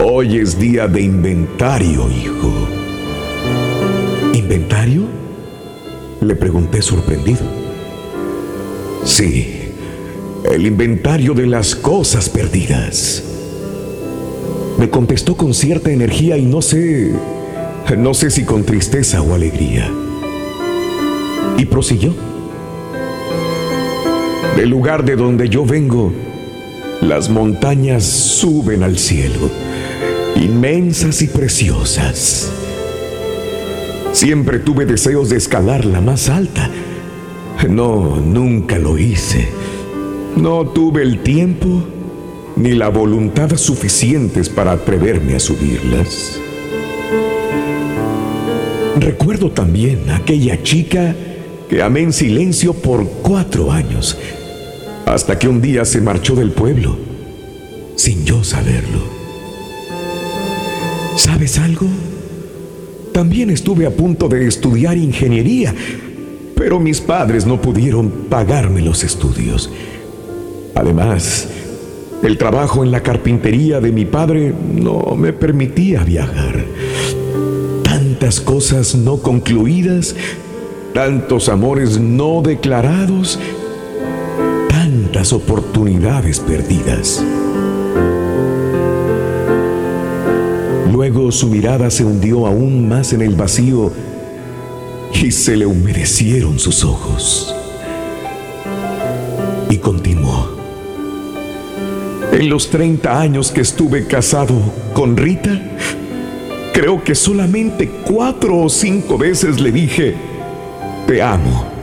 S1: Hoy es día de inventario, hijo. ¿Inventario? Le pregunté sorprendido. Sí, el inventario de las cosas perdidas. Me contestó con cierta energía y no sé, no sé si con tristeza o alegría. Y prosiguió. Del lugar de donde yo vengo, las montañas suben al cielo, inmensas y preciosas. Siempre tuve deseos de escalar la más alta. No, nunca lo hice. No tuve el tiempo ni la voluntad suficientes para atreverme a subirlas. Recuerdo también a aquella chica que amé en silencio por cuatro años, hasta que un día se marchó del pueblo, sin yo saberlo. ¿Sabes algo? También estuve a punto de estudiar ingeniería, pero mis padres no pudieron pagarme los estudios. Además, el trabajo en la carpintería de mi padre no me permitía viajar. Tantas cosas no concluidas, tantos amores no declarados, tantas oportunidades perdidas. Luego su mirada se hundió aún más en el vacío y se le humedecieron sus ojos. Y continuó. En los 30 años que estuve casado con Rita, creo que solamente cuatro o cinco veces le dije, te amo.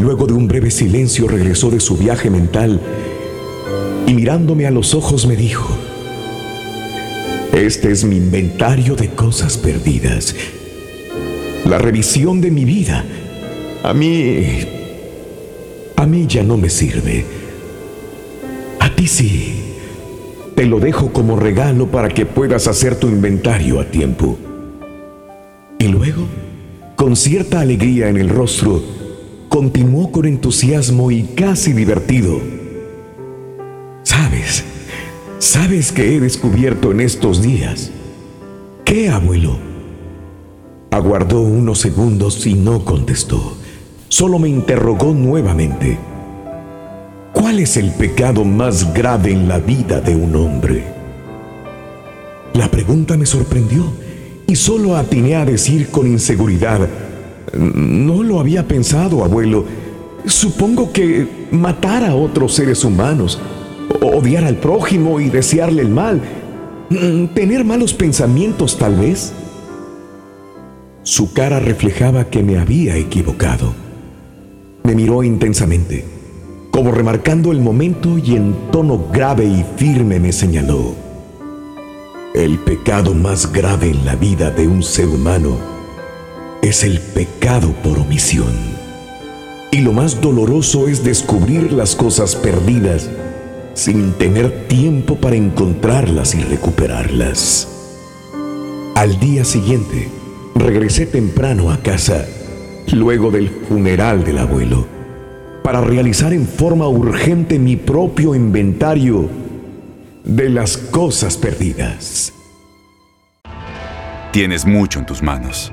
S1: Luego de un breve silencio regresó de su viaje mental y mirándome a los ojos me dijo, este es mi inventario de cosas perdidas. La revisión de mi vida. A mí... A mí ya no me sirve. A ti sí. Te lo dejo como regalo para que puedas hacer tu inventario a tiempo. Y luego, con cierta alegría en el rostro, continuó con entusiasmo y casi divertido. ¿Sabes? ¿Sabes qué he descubierto en estos días? ¿Qué, abuelo? Aguardó unos segundos y no contestó. Solo me interrogó nuevamente. ¿Cuál es el pecado más grave en la vida de un hombre? La pregunta me sorprendió y solo atiné a decir con inseguridad, no lo había pensado, abuelo. Supongo que matar a otros seres humanos, odiar al prójimo y desearle el mal, mm, tener malos pensamientos tal vez. Su cara reflejaba que me había equivocado. Me miró intensamente, como remarcando el momento y en tono grave y firme me señaló.
S8: El pecado más grave en la vida de un ser humano es el pecado por omisión. Y lo más doloroso es descubrir las cosas perdidas sin tener tiempo para encontrarlas y recuperarlas. Al día siguiente, regresé temprano a casa, luego del funeral del abuelo, para realizar en forma urgente mi propio inventario de las cosas perdidas.
S13: Tienes mucho en tus manos.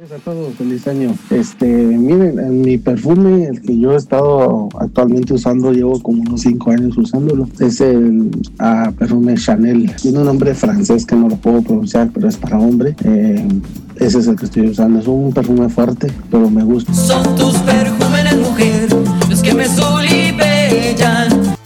S18: A todos, feliz año. Este, miren, en mi perfume, el que yo he estado actualmente usando, llevo como unos 5 años usándolo, es el ah, perfume Chanel. Tiene un nombre francés que no lo puedo pronunciar, pero es para hombre. Eh, ese es el que estoy usando. Es un perfume fuerte, pero me gusta.
S19: Son tus perfumes, mujer, los que me solibellan.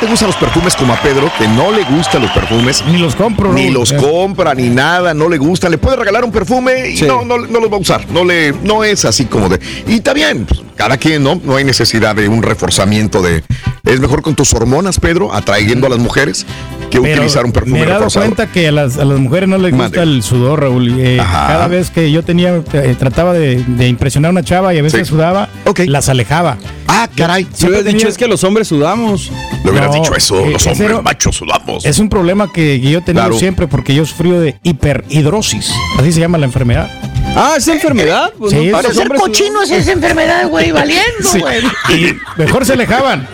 S1: Te gustan los perfumes como a Pedro, que no le gustan los perfumes?
S5: Ni los compro,
S1: Ni los compra, ni nada, no le gustan. Le puede regalar un perfume y
S4: Sí.
S1: no, no, no los va a usar. No, le, no es así como de. Y está bien, pues, cada quien, ¿no? No hay necesidad de un reforzamiento de. Es mejor con tus hormonas, Pedro, atrayendo a las mujeres, que
S5: Pero
S1: utilizar un perfume
S5: Me he dado
S1: reforzador.
S5: cuenta que a las, a las mujeres no les gusta el sudor, Raúl. Eh, cada vez que yo tenía, eh, trataba de, de impresionar a una chava y a veces sudaba, las alejaba.
S1: Ah, caray.
S4: Yo hubieras dicho es que los hombres sudamos.
S1: Le hubieras
S5: No,
S1: dicho eso,
S5: eh,
S1: los hombres machos sudamos.
S5: Es un problema que, yo he tenido
S1: Claro.
S5: siempre porque yo he sufrido de hiperhidrosis. Así se llama la enfermedad.
S4: Ah, ¿es enfermedad? Pues
S5: Sí,
S4: no,
S5: es-
S4: los
S3: Ser cochinos es enfermedad, güey, valiendo,
S5: Sí.
S3: güey.
S5: Y mejor se alejaban.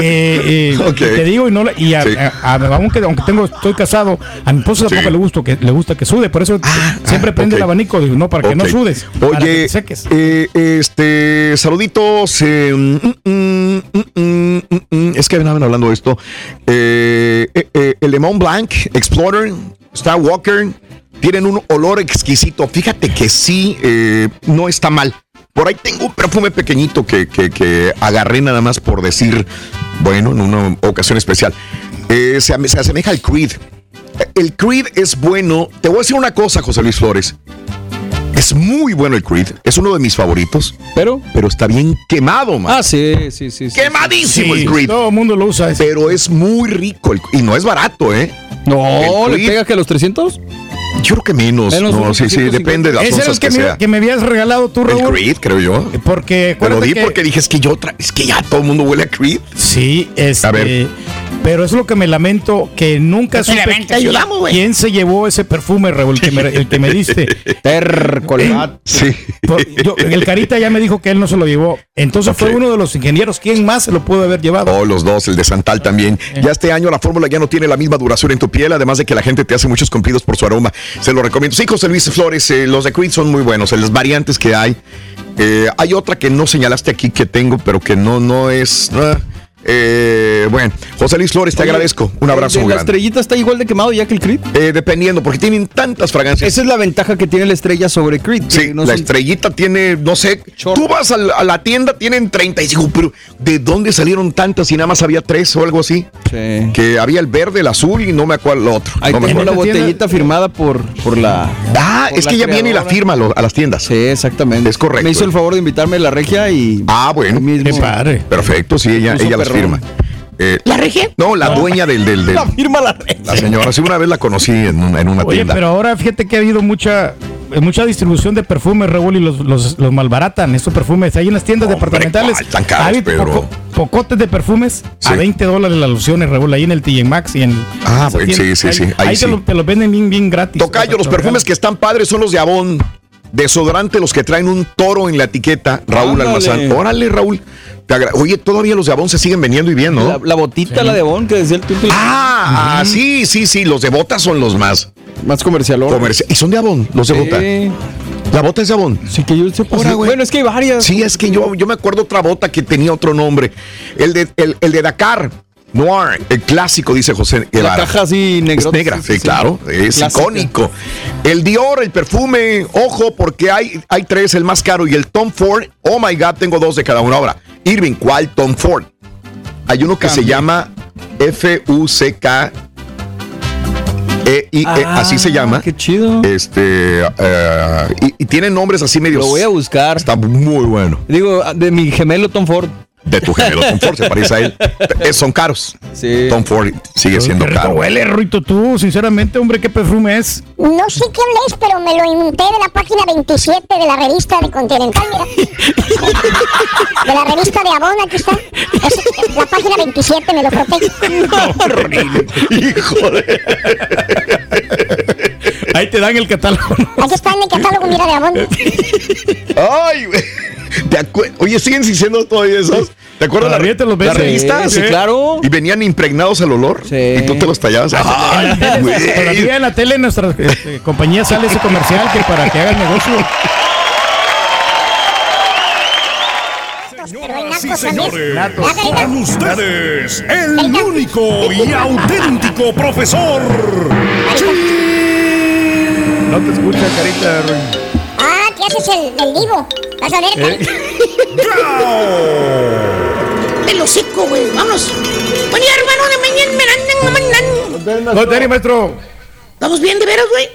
S5: Eh, eh, Te digo, y no y a-
S1: Sí.
S5: a- a- aunque, aunque tengo, estoy casado, a mi esposa tampoco le gusta que le gusta que sude, por eso siempre prende
S1: ok.
S5: el abanico, digo, no, para que no sudes, para que
S1: Oye,
S5: seques.
S1: eh, este, saluditos. eh, mm, mm, mm, mm, mm, mm, es que estaban hablando de esto. Eh, eh, eh, el Lemon Blanc, Explorer, Star Walker, tienen un olor exquisito. Fíjate que sí, eh, no está mal. Por ahí tengo un perfume pequeñito que, que- que agarré nada más por decir, bueno, en una ocasión especial. Eh, se, se asemeja al Creed. El Creed es bueno. Te voy a decir una cosa, José Luis Flores. Es muy bueno el Creed. Es uno de mis favoritos.
S4: Pero.
S1: Pero está bien quemado, man.
S4: Ah, sí, sí, sí. sí.
S1: Quemadísimo
S5: Sí,
S1: el Creed.
S5: todo el mundo lo usa. ese.
S1: Pero es muy rico. el- y no es barato, ¿eh?
S4: No, ¿le pega que a los 300?
S1: Yo creo que menos.
S4: Menos
S1: no, sí, sí,
S4: 150.
S1: depende de las
S5: el
S1: onzas
S5: que,
S1: que,
S5: me,
S1: sea.
S5: que me habías regalado tú,
S1: El
S5: Raúl.
S1: Creed, creo yo.
S5: Porque
S1: Te lo di
S5: que-
S1: porque dije, es que yo tra- es que ya todo el mundo huele a Creed.
S5: Sí, este,
S1: A ver.
S5: Pero es lo que me lamento, que nunca supe
S3: ayudamos, güey.
S5: quién se llevó ese perfume, Raúl, el que me, el que me diste.
S4: Tercolate.
S1: Sí.
S5: Por- yo- el Carita ya me dijo que él no se lo llevó. Entonces fue uno de los ingenieros. ¿Quién más se lo pudo haber llevado?
S1: Oh, los dos, el de Santal también. Ya este año la fórmula ya no tiene la misma duración en tu piel, además de que la gente te hace muchos cumplidos por su aroma. Se lo recomiendo. Sí, José Luis Flores, eh, los de Creed son muy buenos, eh, las variantes que hay. Eh, hay otra que no señalaste aquí que tengo, pero que no, no es. Eh, bueno, José Luis Flores, te
S4: Oye,
S1: agradezco. Un abrazo
S4: ¿de
S1: muy
S4: ¿La
S1: grande.
S4: estrellita está igual de quemado ya que el Creed?
S1: Eh, dependiendo, porque tienen tantas fragancias.
S4: Esa es la ventaja que tiene la estrella sobre Creed.
S1: Sí,
S4: no
S1: la
S4: son-
S1: estrellita tiene, no sé, tú vas a la, a la tienda, tienen 35, pero ¿de dónde salieron tantas y nada más había tres o algo así? Que había el verde, el azul y no me acuerdo el otro.
S4: Ahí
S1: no
S4: tengo la botellita firmada por, por la.
S1: Ah,
S4: por
S1: es que ella viene y la firma a, lo- a las tiendas.
S4: Sí, exactamente.
S1: Es correcto.
S4: Me hizo el favor de invitarme a la regia y.
S1: Ah, bueno.
S4: Qué padre.
S1: Perfecto, sí, ella, ella las. Firma. Eh,
S3: ¿La regia?
S1: No, la dueña del, del, del-
S4: La firma la regia.
S1: la señora. Sí, una vez la conocí en una, en una
S5: Oye,
S1: tienda.
S5: pero ahora fíjate que ha habido mucha mucha distribución de perfumes, Raúl, y los, los, los malbaratan, estos perfumes. Hay en las tiendas departamentales.
S1: ¿cuál? Tan caros,
S5: hay poco- pocotes de perfumes a 20 dólares las lociones, Raúl, ahí en el TJ Maxx y en.
S1: Ah, bueno, sí, sí,
S5: Ahí-
S1: sí, ahí
S5: Ahí,
S1: sí.
S5: Te, lo, te los venden bien, bien gratis.
S1: Tocayo, los perfumes que están padres son los de Avon. Desodorante, los que traen un toro en la etiqueta. Raúl
S4: Ándale.
S1: Almazán. Órale, Raúl. Oye, todavía los de Avon se siguen vendiendo y bien, ¿no?
S4: La, la botita, la de Bon, que decía el título.
S1: Ah, ah, sí, sí, sí. Los de bota son los más.
S4: Más comercial.
S1: Comercial. Y son de Avon, los de bota. La bota es de Avon.
S4: Sí, que yo sepa.
S1: Ahora.
S4: Bueno, es que hay varias.
S1: Sí, es que yo, yo me acuerdo otra bota que tenía otro nombre. El de, el, el de Dakar. Noir, el clásico, dice José
S4: La
S1: Guevara.
S4: caja así negra.
S1: Es negra, sí, claro, es
S4: Clásica.
S1: icónico. El Dior, el perfume, ojo, porque hay, hay tres, el más caro, y el Tom Ford, oh my God, tengo dos de cada una. Ahora, Irving, ¿cuál Tom Ford? Hay uno que se llama F-U-C-K. E -I -E,
S4: Ah,
S1: así se llama.
S4: Qué chido.
S1: Este, eh, y, y tienen nombres así medios.
S4: Lo voy a buscar.
S1: Está muy bueno.
S4: Digo, de mi gemelo Tom Ford.
S1: De tu gemelo Tom Ford, se parece a él. Eh, son caros.
S4: Sí.
S1: Tom Ford sigue siendo
S5: Qué rico
S1: caro.
S5: huele, Ruito, tú, sinceramente, hombre, qué perfume es.
S6: No sé qué habléis, pero me lo inventé de la página 27 de la revista de Continental, mira. De la revista de Avon, aquí está. Es la página 27 me lo protege.
S1: Hijo de.
S5: Ahí te dan el catálogo.
S6: Aquí está en el catálogo, mira, de Avon.
S1: Ay, güey. ¿Te acue- Oye, siguen siendo todavía esos. ¿Te acuerdas
S5: Todavía
S1: la,
S5: te los
S1: la revista?
S4: Sí, sí, claro.
S1: Y venían impregnados al olor. Y tú te los tallabas. Ay, güey.
S5: Todavía en la tele nuestra este, compañía sale ese comercial que para que haga el negocio.
S9: Sí,
S6: también.
S9: señores. Con ustedes, el único y auténtico profesor.
S5: No te escucha, carita.
S6: Ah, ¿qué haces el, el divo? Vas a ver, carita.
S3: El hocico, güey. Vámonos. Buen día, hermano de mañana.
S5: No, Dani, maestro.
S3: ¿Estamos bien de veras, güey?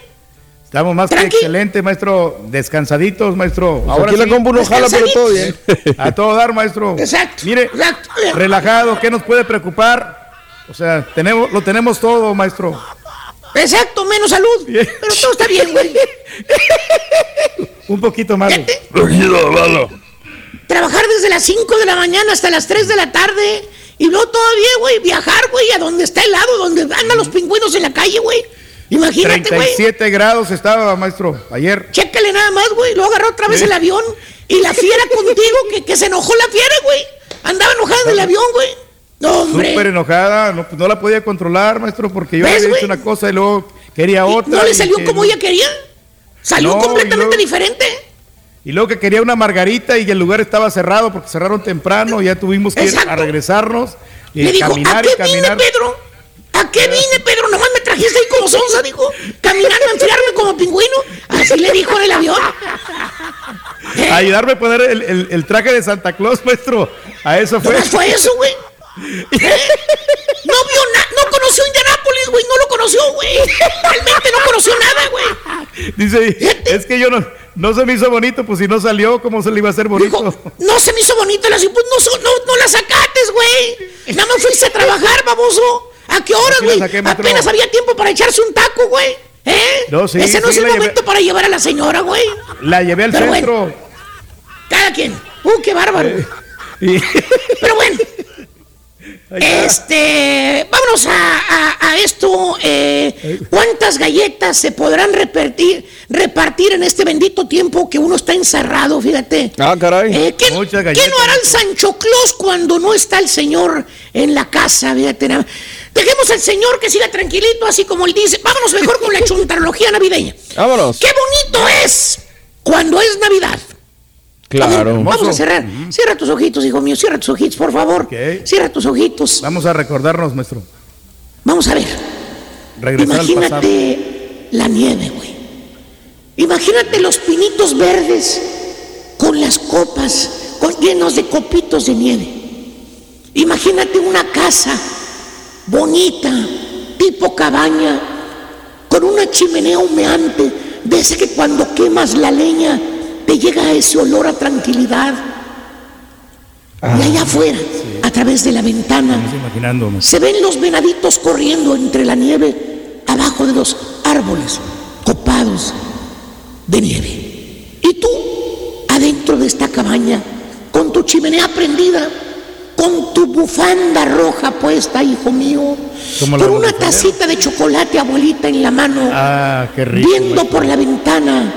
S5: Estamos más que excelente, maestro. Descansaditos, maestro. Ahora
S4: aquí la
S5: sí.
S4: compu no jala, pero todo bien.
S5: A todo dar, maestro.
S3: Exacto.
S5: Mire,
S3: Exacto.
S5: relajado, ¿qué nos puede preocupar? O sea, tenemos, lo tenemos todo, maestro.
S3: Exacto, menos salud. Pero todo está bien, güey.
S5: Un poquito más.
S3: Trabajar desde las 5 de la mañana hasta las 3 de la tarde. Y luego todavía, güey, viajar, güey, a donde está helado, donde andan los pingüinos en la calle, güey. Imagínate, güey.
S5: 37 grados estaba, maestro, ayer.
S3: Chécale nada más, güey. Luego agarró otra vez el avión. Y la fiera contigo, que, que se enojó la fiera, güey. Andaba enojada en el avión, güey. No.
S5: Súper enojada, no, pues no la podía controlar, maestro, porque yo
S3: ¿Ves,
S5: había dicho una cosa y luego quería otra.
S3: ¿No le
S5: y
S3: salió como ella quería? Salió
S5: No, y
S3: completamente
S5: luego-
S3: diferente.
S5: Y luego que quería una margarita y el lugar estaba cerrado porque cerraron temprano, ya tuvimos que ir a regresarnos y
S3: Le dijo, ¿a qué
S5: y caminar.
S3: vine, Pedro? ¿A qué vine, Pedro? Nomás me trajiste ahí como sonza, dijo. Caminando enfriarme como pingüino. Así le dijo en el avión.
S5: Ayudarme a poner el, el- el traje de Santa Claus, maestro. A eso fue.
S3: Fue eso, güey. ¿Eh? No vio nada, no conoció Indianápolis, güey, no lo conoció, güey. Realmente no conoció nada, güey.
S5: Dice, es que yo no, no se me hizo bonito, pues si no salió, ¿cómo se le iba a hacer bonito?
S3: No se me hizo bonito la pues no, no, no la sacates, güey. Nada más fuiste a trabajar, baboso. ¿A qué horas,
S5: la
S3: güey? Apenas había tiempo para echarse un taco, güey. ¿Eh?
S5: No, sí,
S3: Ese no
S5: sí,
S3: es el
S5: llevé-
S3: momento para llevar a la señora, güey.
S5: La llevé al
S3: Pero
S5: centro.
S3: bueno, cada quien. Uh, qué bárbaro.
S5: y-
S3: Pero bueno. Este, vámonos a, a- a esto. eh, ¿Cuántas galletas se podrán repartir, repartir en este bendito tiempo que uno está encerrado? Fíjate.
S4: Ah, caray.
S3: Eh, ¿qué,
S5: Muchas
S3: qué
S5: galletas.
S3: no hará el Sancho Claus cuando no está el señor en la casa? Fíjate. Dejemos al señor que siga tranquilito, así como él dice. Vámonos mejor con la chuntarología navideña.
S4: Vámonos.
S3: ¡Qué bonito es cuando es Navidad!
S4: Claro.
S3: Vamos a cerrar. Cierra tus ojitos, hijo mío. Cierra tus ojitos, por favor. Cierra tus ojitos.
S5: Vamos a recordarnos, maestro.
S3: Vamos a ver.
S5: Regresar al.
S3: Imagínate la nieve, güey. Imagínate los pinitos verdes con las copas con, llenos de copitos de nieve. Imagínate una casa bonita, tipo cabaña, con una chimenea humeante, de ese que cuando quemas la leña te llega ese olor a tranquilidad. y allá afuera, a través de la ventana, se ven los venaditos corriendo entre la nieve, abajo de los árboles, copados de nieve. Y tú, adentro de esta cabaña, con tu chimenea prendida, con tu bufanda roja puesta, hijo mío,
S5: ¿Cómo la
S3: con una tacita de chocolate, abuelita, en la mano,
S5: Ah, qué rico.
S3: viendo por la ventana,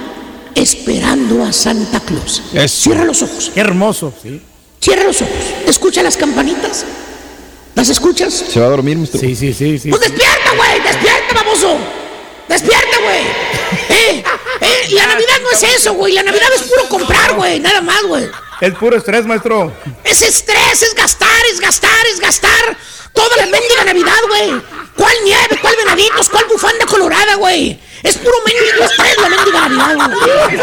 S3: esperando a Santa Claus. Cierra los ojos.
S5: Qué hermoso, sí.
S3: Cierra los ojos. Escucha las campanitas. ¿Las escuchas?
S4: ¿Se va a dormir, maestro?
S5: Sí, sí, sí, sí.
S3: Pues despierta, güey, despierta, baboso. Despierta, güey. Eh, eh, la Navidad no es eso, güey. La Navidad es puro comprar, güey. Nada más, güey.
S5: Es puro estrés, maestro.
S3: Es estrés, es gastar, es gastar, es gastar. Toda la mendiga Navidad, güey. ¿Cuál nieve? ¿Cuál venaditos? ¿Cuál bufanda colorada, güey? Es puro mendigo estrés la mendiga Navidad, güey.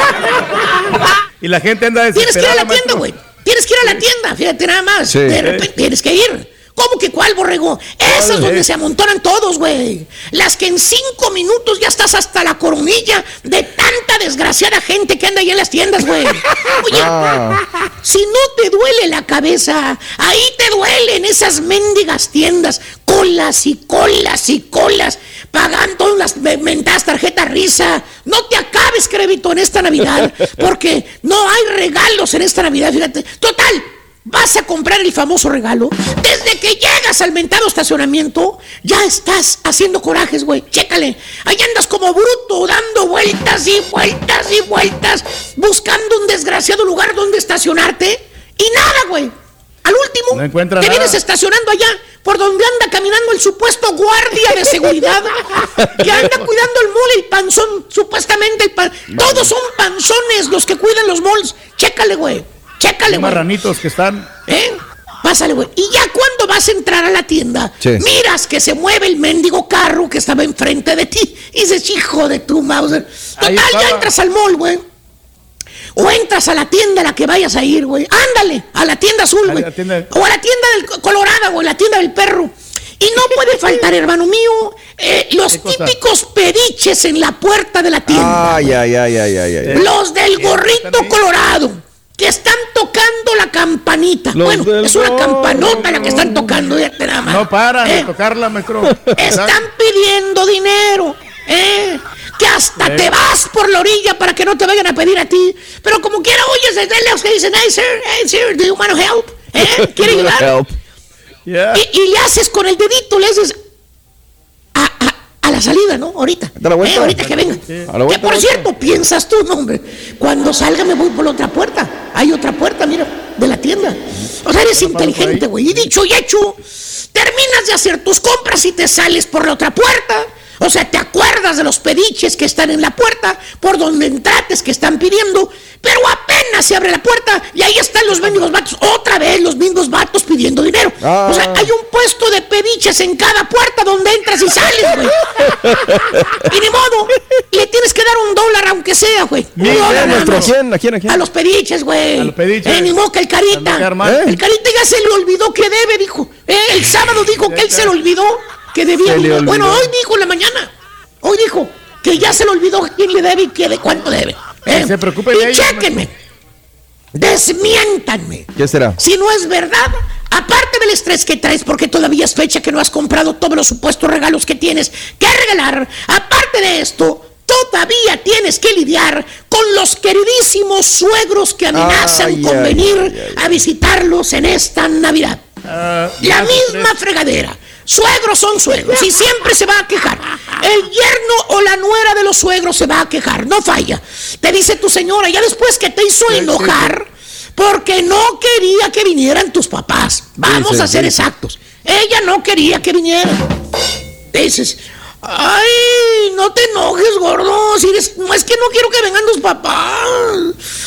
S5: Y la gente anda
S3: Tienes que ir a
S5: desesperada,
S3: la tienda, güey. Tienes que ir a la tienda, fíjate nada más.
S5: Sí.
S3: De repente tienes que ir. ¿Cómo que cuál, borrego? Esas
S5: ¿Cuál?
S3: donde se amontonan todos, güey. Las que en cinco minutos ya estás hasta la coronilla de tanta desgraciada gente que anda ahí en las tiendas, güey. Oye,
S4: Ah.
S3: si no te duele la cabeza, ahí te duelen esas mendigas tiendas. Colas y colas y colas. Pagando las me- mentadas tarjetas risa. No te acabes, crédito, en esta Navidad. Porque no hay regalos en esta Navidad, fíjate. Total, vas a comprar el famoso regalo. Desde que llegas al mentado estacionamiento, ya estás haciendo corajes, güey. Chécale. Ahí andas como bruto, dando vueltas y vueltas y vueltas, buscando un desgraciado lugar donde estacionarte. Y nada, güey. Al último,
S5: No
S3: te
S5: nada.
S3: vienes estacionando allá por donde anda caminando el supuesto guardia de seguridad que anda cuidando el mall, el panzón, supuestamente el pan. Todos son panzones los que cuidan los malls. Chécale, güey. Chécale, güey.
S5: marranitos que están.
S3: ¿Eh? Pásale, güey. Y ya cuando vas a entrar a la tienda,
S5: Sí.
S3: miras que se mueve el mendigo carro que estaba enfrente de ti. Y dices, hijo de tu Mauser. Total, ya entras al mall, güey. O entras a la tienda a la que vayas a ir, güey. Ándale, a la tienda azul, güey.
S5: tienda-
S3: O a la tienda del Colorada, güey, la tienda del perro. Y no puede faltar, hermano mío, eh, los típicos pediches en la puerta de la tienda.
S4: Ay, ay, ay, ay, ay, ay.
S3: Los del gorrito colorado, que están tocando la campanita.
S4: Los
S3: bueno, es una campanota la que están tocando, fíjate nada más.
S5: No paran
S3: Eh,
S5: de tocarla, maestro.
S3: Están pidiendo dinero, ¿eh? Que hasta
S5: Eh.
S3: te vas por la orilla para que no te vayan a pedir a ti. Pero como quiera oyes desde lejos que dicen, hey, sir, hey, sir, do you want to help? ¿Eh? ¿Quiere ayudar?
S4: Help.
S5: Yeah.
S3: Y, y le haces con el dedito, le haces a- la salida, ¿no? Ahorita. Eh, ahorita que venga. Que por cierto, piensas tú, no, hombre. Cuando salga me voy por la otra puerta. Hay otra puerta, mira, de la tienda. O sea, eres inteligente, güey. Y dicho y hecho, terminas de hacer tus compras y te sales por la otra puerta. O sea, te acuerdas de los pediches que están en la puerta, por donde entrates que están pidiendo, pero apenas se abre la puerta y ahí están los mendigos vatos, otra vez los mismos vatos pidiendo dinero.
S4: Ah.
S3: O sea, hay un puesto de pediches en cada puerta donde entras y sales, güey. Y ni modo, le tienes que dar un dólar aunque sea, güey.
S4: ¿Quién? ¿A quién? ¿A quién?
S3: A los pediches, güey.
S5: A los pediches.
S3: Eh, ni modo que el carita.
S5: armar.
S3: El carita ya se le olvidó que debe, dijo. Eh, el sábado dijo que él se le olvidó que debía. Bueno, hoy dijo en la mañana. Hoy dijo que ya se le olvidó quién le debe y que de cuánto debe. Eh,
S5: Que se preocupen
S3: y
S5: ellos,
S3: chéquenme. Desmiéntanme.
S4: ¿Qué será?
S3: Si no es verdad, aparte del estrés que traes porque todavía es fecha que no has comprado todos los supuestos regalos que tienes que regalar, aparte de esto, todavía tienes que lidiar con los queridísimos suegros que amenazan
S4: Ay,
S3: con
S4: ay,
S3: venir
S4: ay,
S3: a visitarlos en esta Navidad.
S5: Ah,
S3: La misma fregadera. Suegros son suegros y siempre se va a quejar. El yerno o la nuera de los suegros se va a quejar, no falla. Te dice tu señora, ya después que te hizo enojar, porque no quería que vinieran tus papás. Vamos
S4: sí,
S3: a ser
S4: sí.
S3: exactos. Ella no quería que vinieran. Dices, ay, no te enojes, gordo. Si eres- no es que no quiero que vengan tus papás.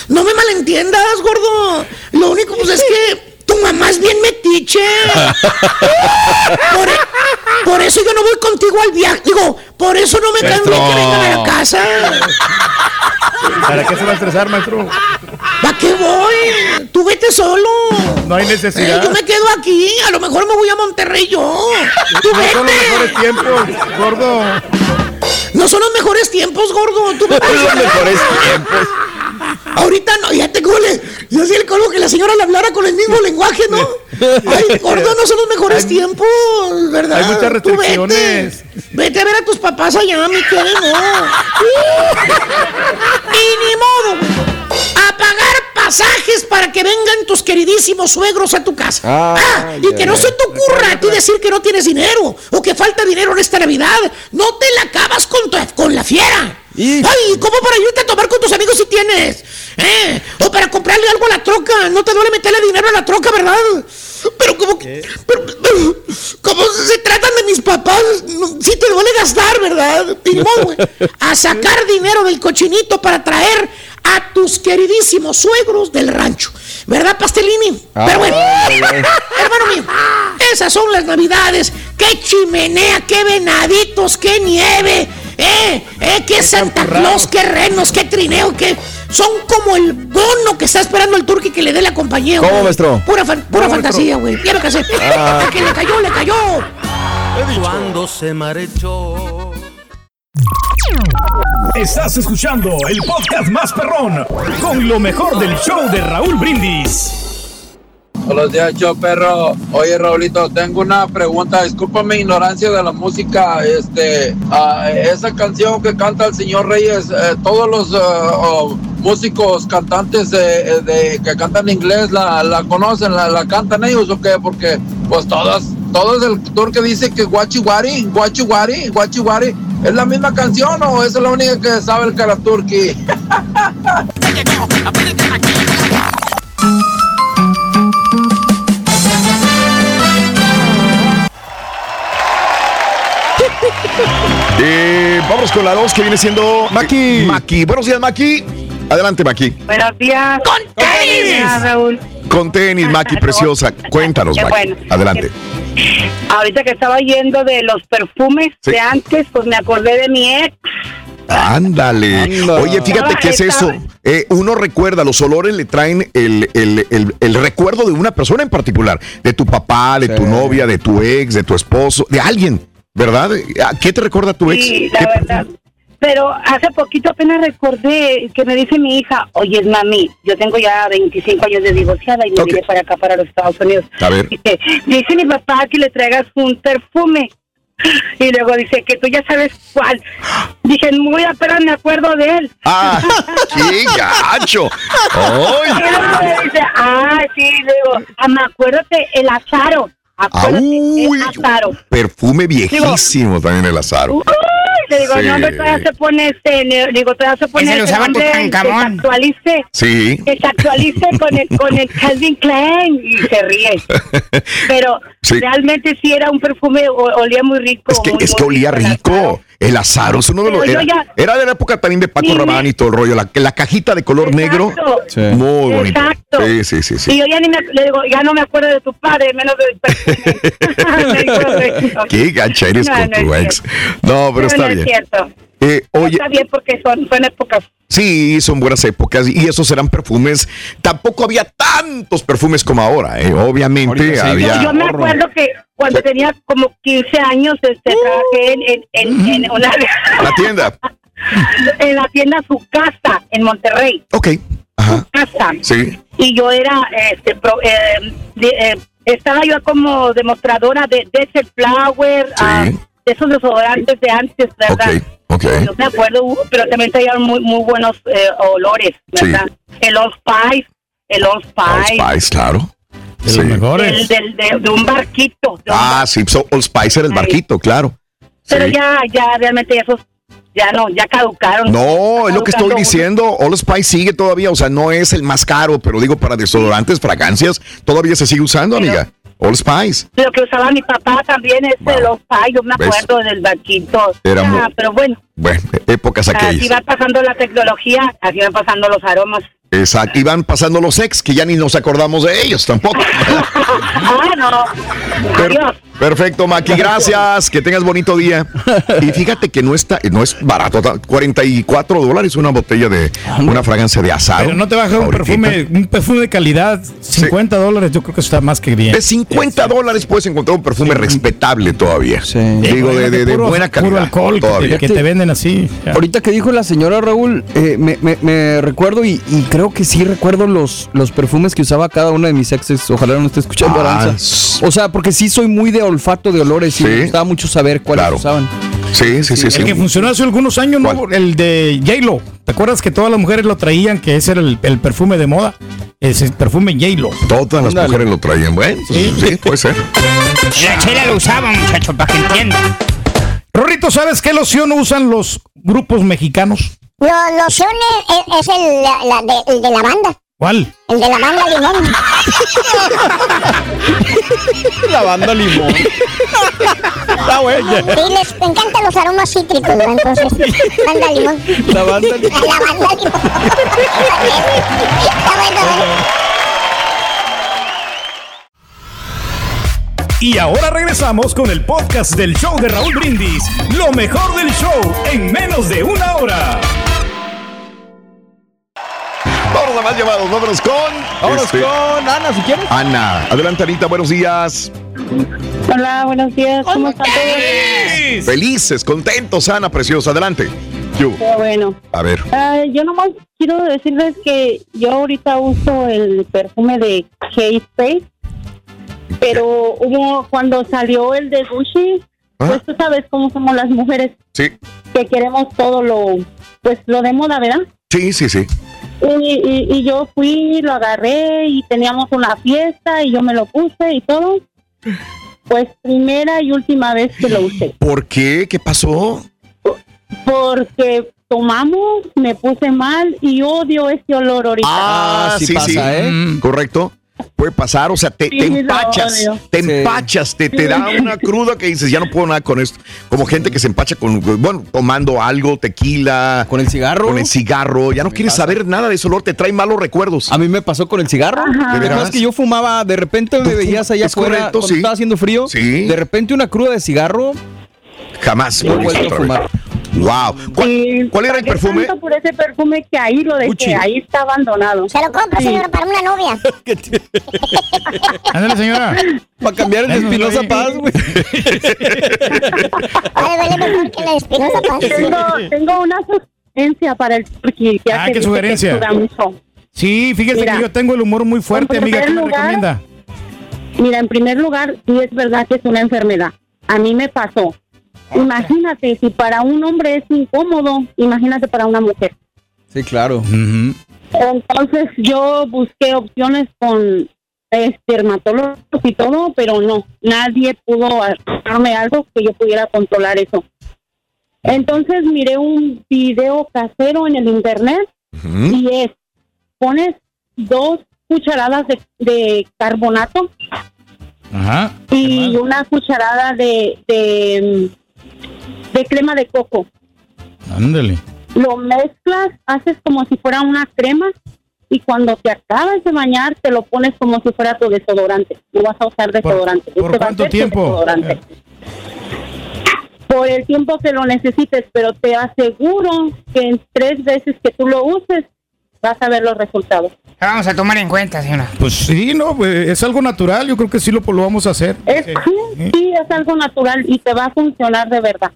S3: No me malentiendas, gordo. Lo único pues es que tu mamá es bien metiche. Por, e- por eso yo no voy contigo al viaje. Digo, por eso no me bien que vengan a la casa.
S5: ¿Para qué se va a estresar, maestro?
S3: ¿Para qué voy? Tú vete solo.
S5: No hay
S3: Eh,
S5: necesidad.
S3: yo me quedo aquí. A lo mejor me voy a Monterrey yo. Tú
S5: No son los mejores tiempos, gordo.
S3: No son los mejores tiempos, gordo. Tú vete.
S4: Los mejores tiempos.
S3: Ahorita no, ya te cole. Yo el colmo que la señora le hablara con el mismo lenguaje, ¿no? Ay, gordo, no son los mejores tiempos, ¿verdad?
S5: hay muchas
S3: Tú
S5: restricciones.
S3: Vete, Vete a ver a tus papás allá, mi querido. y ni modo. A pagar pasajes para que vengan tus queridísimos suegros a tu casa. Ah, y que no se te ocurra a ti decir que no tienes dinero o que falta dinero en esta Navidad. No te la acabas con, tu- con la fiera. Ay, ¿cómo para irte a tomar con tus amigos si tienes? ¿Eh? O para comprarle algo a la troca. No te duele meterle dinero a la troca, ¿verdad? Pero como que... Pero, pero, como se tratan de mis papás, sí te duele gastar, ¿verdad? A sacar dinero del cochinito para traer a tus queridísimos suegros del rancho. ¿Verdad, Pastelini? Pero bueno, hermano mío, esas son las navidades. ¡Qué chimenea, qué venaditos, qué nieve! ¡Eh! ¡Eh! ¡Qué Santa Claus, qué renos, qué trineo, qué... Son como el bono que está esperando el turqui que le dé la compañía.
S20: ¿Cómo,
S3: güey.
S20: maestro?
S3: Pura, fan- pura
S20: ¿Cómo,
S3: fantasía, güey. Ya me casé.
S20: Ah.
S3: Que le cayó, le cayó.
S21: Cuando se marchó.
S22: Estás escuchando el podcast más perrón con lo mejor del show de Raúl Brindis.
S23: Buenos días, yo perro. Oye, Raulito, tengo una pregunta. Disculpa mi ignorancia de la música. Este, ah, esa canción que canta el señor Reyes, eh, todos los oh, músicos cantantes de, de- que cantan inglés la, conocen, la, cantan ellos o qué? Porque pues todas, todos el tour que dice que guachihuari, guachihuari, guachihuari, ¿es la misma canción o es la única que sabe el Karaturki?
S1: Eh, vamos con la dos que viene siendo Maki. Maki. Buenos días, Maki. Adelante, Maki.
S24: Buenos días.
S3: ¡Con
S24: tenis! Raúl.
S1: Con tenis, Maki, preciosa. Cuéntanos, Maki.
S24: bueno.
S1: Adelante.
S24: Ahorita que estaba yendo de los perfumes
S1: Sí.
S24: de antes, pues me acordé de mi ex.
S1: Ándale.
S24: Anda.
S1: Oye, fíjate qué es eso. Eh, uno recuerda, los olores le traen el, el- el- el recuerdo de una persona en particular. De tu papá, de tu novia, de tu ex, de tu esposo, de alguien, ¿verdad? ¿A ¿Qué te recuerda tu ex?
S24: Sí,
S1: ¿Qué-
S24: la verdad. Pero hace poquito apenas recordé que me dice mi hija, oye, mami, yo tengo ya 25 años de divorciada y me vine para acá, para los Estados Unidos.
S1: A ver.
S24: Dice, dice mi papá que le traigas un perfume. Y luego dice que tú ya sabes cuál. Dije, muy apenas me acuerdo de él.
S1: ¡Ah! ¡Qué gacho! ¡Ay!
S24: Y luego me dice, ah, sí, le digo, ah, me acuérdate, el azaro.
S1: Uy,
S24: azaro.
S1: Perfume viejísimo también el azaro.
S24: Uy, le digo,
S1: Sí.
S24: no, hombre, todavía se pone este, digo, todavía se pone
S25: Ese
S24: este
S25: usaba
S24: hombre, que se actualice,
S1: Sí.
S24: que se actualice con el, con el Calvin Klein y se ríe. Pero
S1: Sí.
S24: realmente sí era un perfume, olía muy rico.
S1: Es que,
S24: muy,
S1: es que olía rico. El azaro es uno de los. Era,
S24: ya-
S1: era de la época también de Paco
S24: Sí,
S1: Rabanne y todo el rollo. La, la cajita de color negro. Muy bonito.
S24: Exacto.
S1: Sí, sí, sí. sí.
S24: Y yo ya ni me, le digo, ya no me acuerdo de tu padre, menos. Me dijo,
S1: Qué gacha eres
S24: No,
S1: con
S24: no es
S1: tu ex.
S24: cierto.
S1: No, pero está
S24: no es
S1: bien.
S24: cierto.
S1: Eh, oye,
S24: Está bien porque son, son épocas.
S1: sí, son buenas épocas y esos eran perfumes. Tampoco había tantos perfumes como ahora, ¿eh? Obviamente había.
S24: Yo, yo me acuerdo que cuando tenía como 15 años, este, trabajé en, en, en, en una,
S1: La tienda.
S24: en la tienda Su Casa, en Monterrey.
S1: Ok. Ajá.
S24: Casa.
S1: Sí.
S24: Y yo era, este, pro- eh, de- eh, estaba yo como demostradora de Desert Flower, ah, de esos desodorantes de antes, ¿verdad?
S1: Ok.
S24: No me acuerdo, uh, pero también traían muy, muy buenos eh, olores, ¿verdad? El Old Spice, el Old
S1: Old
S24: Spice.
S1: Spice, claro.
S5: De
S1: Sí.
S5: los mejores.
S24: del- del- de, de un barquito. de un
S1: Ah, sí, so- Old Spice era el
S24: Ay.
S1: barquito, claro.
S24: Pero
S1: Sí.
S24: ya, ya realmente esos ya no, ya caducaron.
S1: No, es lo que estoy diciendo. Old Spice sigue todavía, o sea, no es el más caro, pero digo, para desodorantes, fragancias, todavía se sigue usando, amiga. Old Spice.
S24: Lo que usaba mi papá también es de los pais, yo me
S1: ¿Ves?
S24: acuerdo del barquito.
S1: Era
S24: Ah,
S1: muy-
S24: pero bueno,
S1: Bueno, épocas
S24: así
S1: aquellas.
S24: va pasando la tecnología, así van pasando los aromas.
S1: Exacto, y van pasando los ex que ya ni nos acordamos de ellos tampoco.
S26: Ah, no.
S1: Per- perfecto, Maki, gracias. Que tengas bonito día. Y fíjate que no está, no es barato, ta- 44 dólares una botella de una fragancia de asado.
S5: Pero no te va a dejar un perfume, un perfume de calidad, 50 dólares, yo creo que está más que bien.
S1: De 50 dólares puedes encontrar un perfume respetable todavía. Digo, de, de- de
S5: puro-
S1: buena calidad.
S5: Puro alcohol
S1: todavía.
S5: que te venden así. ya.
S4: Ahorita que dijo la señora Raúl, eh, me, me- me recuerdo y, y creo que sí recuerdo los, los perfumes que usaba cada una de mis exes. Ojalá no esté escuchando
S1: Ah,
S4: Aranza. O sea, porque sí soy muy de olfato de olores y me gustaba mucho saber cuáles usaban.
S1: Sí, sí, sí, sí.
S5: El que funcionó hace algunos años, ¿no? El de J-Lo. ¿Te acuerdas que todas las mujeres lo traían? Que ese era el, el perfume de moda. Ese perfume J-Lo.
S1: Todas las mujeres lo traían. Bueno, sí, puede ser.
S5: La chela lo usaba, muchacho, para que entiendan. Rorrito, ¿sabes qué loción usan los grupos mexicanos?
S6: Los lociones es, es el, la- la de, el de lavanda.
S5: ¿Cuál?
S6: El de lavanda limón.
S4: Lavanda limón.
S6: Está bueno. Sí, les encantan los aromas cítricos, ¿no? entonces. Lavanda limón.
S4: Lavanda limón.
S6: Lavanda limón. Está bueno, ¿eh?
S9: Y ahora regresamos con el podcast del show de Raúl Brindis. Lo mejor del show en menos de una hora.
S1: Vámonos a más llamados. Vámonos con.
S4: Vámonos
S1: este,
S4: con Ana, si quieres.
S1: Ana. Adelante, Anita. Buenos días.
S26: Hola, buenos días. ¿Cómo están todos?
S1: Felices, contentos, Ana, preciosa. Adelante. Yo.
S26: Qué bueno.
S1: A ver.
S26: Ah, yo nomás quiero decirles que yo ahorita uso el perfume de K-Space, pero hubo cuando salió el de Gucci, pues tú sabes cómo somos las mujeres,
S1: Sí.
S26: que queremos todo lo, pues lo de moda, ¿verdad?
S1: Sí, sí, sí.
S26: Y, y- y yo fui, lo agarré y teníamos una fiesta y yo me lo puse y todo. Pues primera y última vez que lo usé.
S1: ¿Por qué? ¿Qué pasó?
S26: Porque tomamos, me puse mal y odio ese olor ahorita.
S1: Ah, sí, sí. Correcto. Puede pasar, o sea, te,
S26: Sí,
S1: te empachas, te
S26: Sí.
S1: empachas, te, te
S26: Sí.
S1: da una cruda que dices, ya no puedo nada con esto. Como gente que se empacha con, bueno, tomando algo, tequila.
S4: Con el cigarro.
S1: Con el cigarro, ya no quieres
S4: pasa.
S1: saber nada de ese olor, te trae malos recuerdos.
S4: A mí me pasó con el cigarro.
S1: ¿De
S4: ¿De que yo fumaba, de repente me veías allá
S1: es
S4: afuera
S1: correcto,
S4: cuando
S1: sí.
S4: estaba haciendo frío.
S1: Sí.
S4: De repente una cruda de cigarro.
S1: Jamás
S4: No he vuelto a
S1: vez. Wow. ¿Cuál, cuál era el perfume?
S26: tanto por ese perfume que ahí lo dejé,
S1: Gucci.
S26: ahí está abandonado.
S6: Se lo compra,
S26: Sí.
S6: señora, para una novia.
S5: Ándale, señora.
S4: Para cambiar el de Espinosa Paz, güey.
S6: Ay, huele mejor que la Espinosa Paz.
S26: Tengo, tengo una sugerencia para el turqui. ya
S5: Ah, ¿qué sugerencia? Sí, fíjese
S26: Mira,
S5: que yo tengo el humor muy fuerte, amiga. ¿Qué
S26: primer
S5: me
S26: lugar-
S5: recomienda?
S26: Mira, en primer lugar, sí es verdad que es una enfermedad. A mí me pasó. Imagínate, si para un hombre es incómodo, imagínate para una mujer.
S4: Sí, claro.
S26: Entonces yo busqué opciones con este, dermatólogos y todo, pero no, nadie pudo darme algo que yo pudiera controlar eso. Entonces miré un video casero en el internet y es, pones dos cucharadas de, de carbonato
S5: Ajá.
S26: y una cucharada de, de, de crema de coco.
S5: Ándale.
S26: Lo mezclas, haces como si fuera una crema y cuando te acabas de bañar te lo pones como si fuera tu desodorante. No vas a usar desodorante.
S5: por
S26: Este
S5: cuánto tiempo?
S26: desodorante. Por el tiempo que lo necesites, pero te aseguro que en tres veces que tú lo uses vas a ver los resultados.
S27: Vamos a tomar en cuenta, señora.
S5: Pues sí, no, pues, es algo natural. Yo creo que sí lo, lo vamos a hacer.
S26: Es, sí, sí, es algo natural y te va a funcionar de verdad.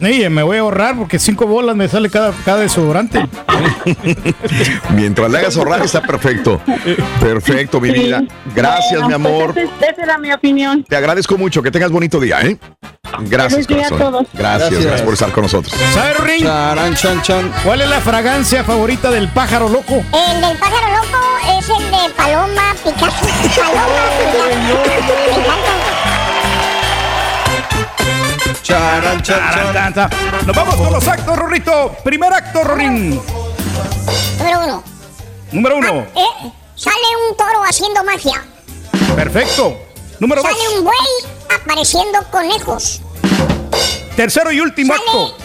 S5: Sí, me voy a ahorrar porque cinco bolas me sale cada, cada desodorante.
S1: Mientras le hagas ahorrar, está perfecto. Perfecto, mi
S26: Sí.
S1: vida. Gracias,
S26: Bueno,
S1: mi amor.
S26: pues esa es- esa era mi opinión.
S1: Te agradezco mucho. Que tengas bonito día, ¿eh? Gracias,
S26: día a todos.
S1: Gracias,
S5: Gracias.
S1: gracias por estar con nosotros.
S5: ¿Cuál es la fragancia favorita del pájaro loco?
S6: El del pájaro loco es el de Paloma Picasso. Paloma Picasso.
S5: Charan, charan, tan. Nos vamos con los actos, Rorrito. Primer acto, Rorín.
S6: Número uno.
S5: Número uno.
S6: Eh, sale un toro haciendo magia.
S5: Perfecto. Número
S6: sale
S5: dos.
S6: un buey apareciendo conejos.
S5: Tercero y último
S6: Sale
S5: acto.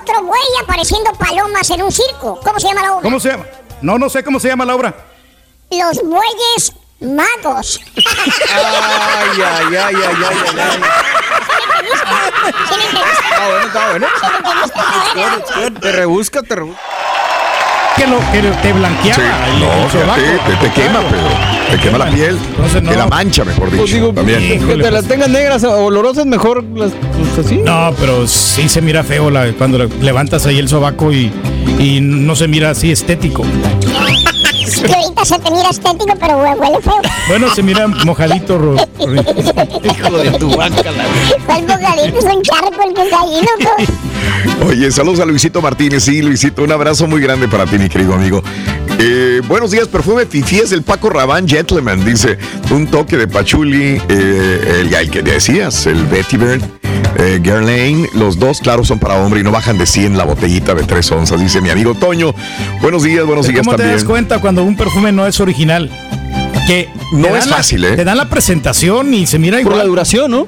S6: otro buey apareciendo palomas en un circo. ¿Cómo se llama la obra?
S5: ¿Cómo se llama? No, no sé cómo se llama la obra.
S6: Los bueyes magos.
S28: Ay, ay, ay, ay, ay, ay. Está bueno, está bueno. Te rebusca, te rebusca.
S5: Que lo que te blanqueaba.
S1: Sí,
S5: el-
S1: no, fíjate,
S5: sobaco.
S1: te, te quema, pero te quema la piel. Te la mancha, mejor dicho.
S4: Pues digo,
S1: también.
S4: que te las tengan negras o olorosas, mejor las, pues así.
S5: No, pero sí se mira feo la- cuando le- levantas ahí el sobaco y, y no se mira así estético.
S6: Es que ahorita se te mira estético, pero hue- huele feo.
S5: Bueno, se mira mojadito. Ro- ro-
S4: Hijo de tu vaca,
S6: ¿Cuál bocadito? Es un charco el pues.
S1: Oye, saludos a Luisito Martínez. Sí, Luisito, un abrazo muy grande para ti, mi querido amigo. Eh, buenos días, perfume Fifi es del Paco Rabán Gentleman. Dice, un toque de pachuli, eh, el, el que decías, el Betty Bird, eh, Guerlain. Los dos, claro, son para hombre y no bajan de 100 la botellita de 3 onzas, dice mi amigo Toño. Buenos días, buenos días
S5: ¿Cómo te
S1: también.
S5: das cuenta cuando un perfume no es original? Que
S1: No
S5: te
S1: es
S5: la-
S1: fácil, ¿eh?
S5: Te dan la presentación y se mira igual.
S4: Por la duración, ¿no?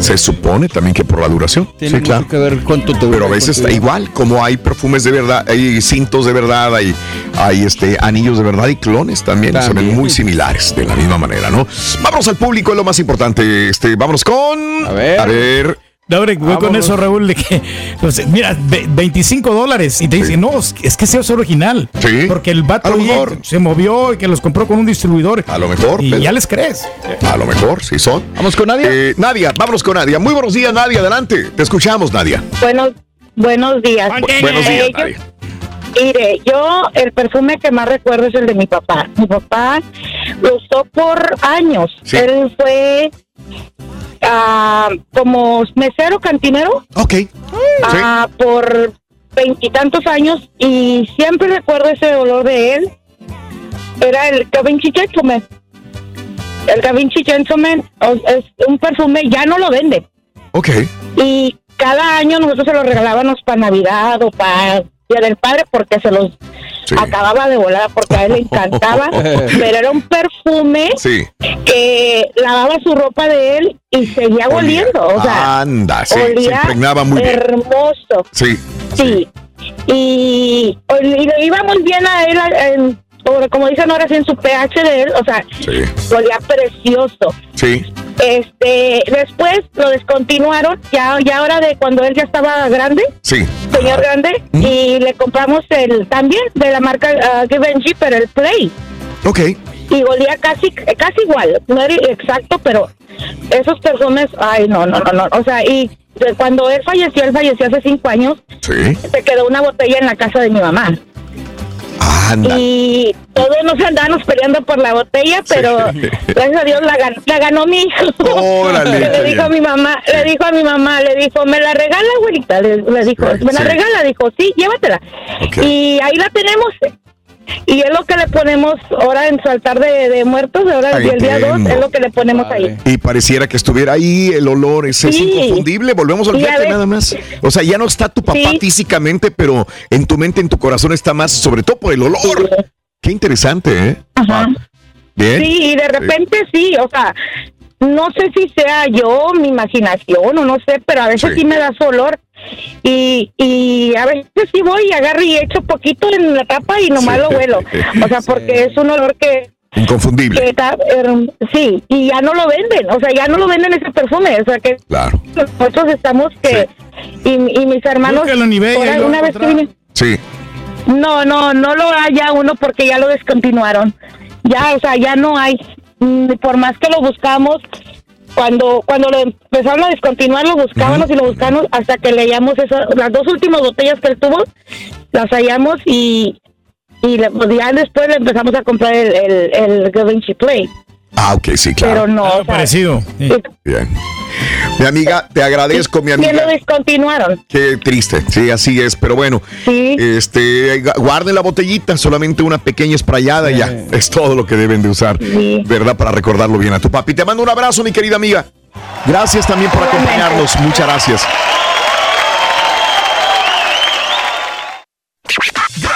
S1: Se supone también que por la duración.
S4: Tiene
S1: sí, claro.
S4: que ver cuánto te
S1: Pero a veces
S4: cuánto-
S1: igual, como hay perfumes de verdad, hay cintos de verdad, hay, hay este, anillos de verdad y clones también, se ven muy similares de la misma manera, ¿no? Vámonos al público, es lo más importante. Este, vámonos con. A ver. A ver.
S5: No, hombre, voy con eso, Raúl, de que, pues, mira, ve- 25 dólares. Y te dicen, no, es que- ese es original.
S1: Sí.
S5: Porque el vato
S1: A lo
S5: ahí
S1: mejor.
S5: se movió y que los compró con un distribuidor.
S1: A lo mejor.
S5: Y
S1: Pedro.
S5: ya les crees.
S1: A lo mejor, sí son.
S4: Vamos con Nadia.
S1: Eh, Nadia, vámonos con Nadia. Muy buenos días, Nadia, adelante. Te escuchamos, Nadia.
S26: Buenos, buenos días.
S1: Bu- buenos días,
S26: Eh, yo-
S1: Nadia.
S26: Mire, yo el perfume que más recuerdo es el de mi papá. Mi papá lo usó por años.
S1: Sí.
S26: Él fue ah, como mesero cantinero
S1: Ok.
S26: por veintitantos años y siempre recuerdo ese olor de él. Era el Da Vinci Gentleman. El Da Vinci Gentleman es un perfume, ya no lo venden.
S1: Ok.
S26: Y cada año nosotros se los regalábamos para Navidad o para Día del Padre porque se los acababa de volar porque a él le encantaba. pero era un perfume
S1: Sí.
S26: que lavaba su ropa de él y seguía oliendo. O sea,
S1: Anda, sí, se
S26: olía
S1: impregnaba muy bien.
S26: hermoso.
S1: Sí.
S26: Sí. Y, y le iba muy bien a él, en- como dicen ahora sí, en su pH de él, o sea, olía precioso.
S1: Sí.
S26: Este, después lo descontinuaron, ya, ya ahora de cuando él ya estaba grande,
S1: Sí.
S26: señor grande, y le compramos el también de la marca ah, Givenchy, pero el Play.
S1: Ok.
S26: Y olía casi, casi igual, no era exacto, pero esos perfumes, ay, no, no, no, no, o sea, y cuando él falleció, él falleció hace cinco años,
S1: Sí.
S26: se quedó una botella en la casa de mi mamá.
S1: Anda.
S26: Y todos nos andábamos peleando por la botella, pero gracias a Dios la, gan- la ganó mi hijo.
S1: Órale,
S26: le dijo a mi mamá, le dijo a mi mamá, le dijo, me la regala abuelita, le, le dijo, me la regala, dijo, sí, llévatela. Y ahí la tenemos. Y es lo que le ponemos ahora en su altar de, de muertos, ahora
S1: Ahí
S26: el día 2,
S1: entiendo.
S26: es lo que le ponemos ahí.
S1: Y pareciera que estuviera ahí el olor, ese es
S26: Sí.
S1: inconfundible. Volvemos al viaje nada más. O sea, ya no está tu papá
S26: Sí.
S1: físicamente, pero en tu mente, en tu corazón está más, sobre todo por el olor. Qué interesante, ¿eh?
S26: Ajá.
S1: Bien.
S26: Sí, y de repente sí, o sea, no sé si sea yo, mi imaginación o no sé, pero a veces sí, me da su olor. Y, y a veces sí voy y agarro y echo poquito en la tapa y nomás
S1: Sí.
S26: lo huelo. O sea, porque es un olor que,
S1: Inconfundible.
S26: que está, herm- sí, y ya no lo venden, o sea, ya no lo venden ese perfume, o sea que
S1: Claro.
S26: nosotros estamos que, y, y mis hermanos,
S5: Búscalo en eBay,
S26: por
S5: ahí lo
S26: alguna
S5: vas a
S26: vez que vine-
S1: Sí.
S26: no, no, no lo hay ya uno porque ya lo descontinuaron. Ya, o sea, ya no hay. Mm, Por más que lo buscamos, cuando cuando lo empezaron a descontinuar, lo buscábamos y lo buscamos hasta que leíamos esas, las dos últimas botellas que él tuvo, las hallamos y, y le- pues ya después le empezamos a comprar el, el, el Givenchy Play.
S1: Ah, ok, sí, claro.
S26: Pero no, o sea,
S5: Parecido.
S1: Bien. Mi amiga, te agradezco, mi
S26: ya lo
S1: amiga.
S26: descontinuaron.
S1: Qué triste, sí, así es, pero bueno, este, gu- guarden la botellita, solamente una pequeña sprayada y ya, es todo lo que deben de usar, ¿verdad? Para recordarlo bien a tu papi. Te mando un abrazo, mi querida amiga. Gracias también por acompañarnos, muchas gracias.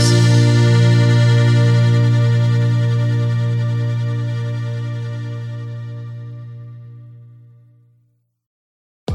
S1: eyes.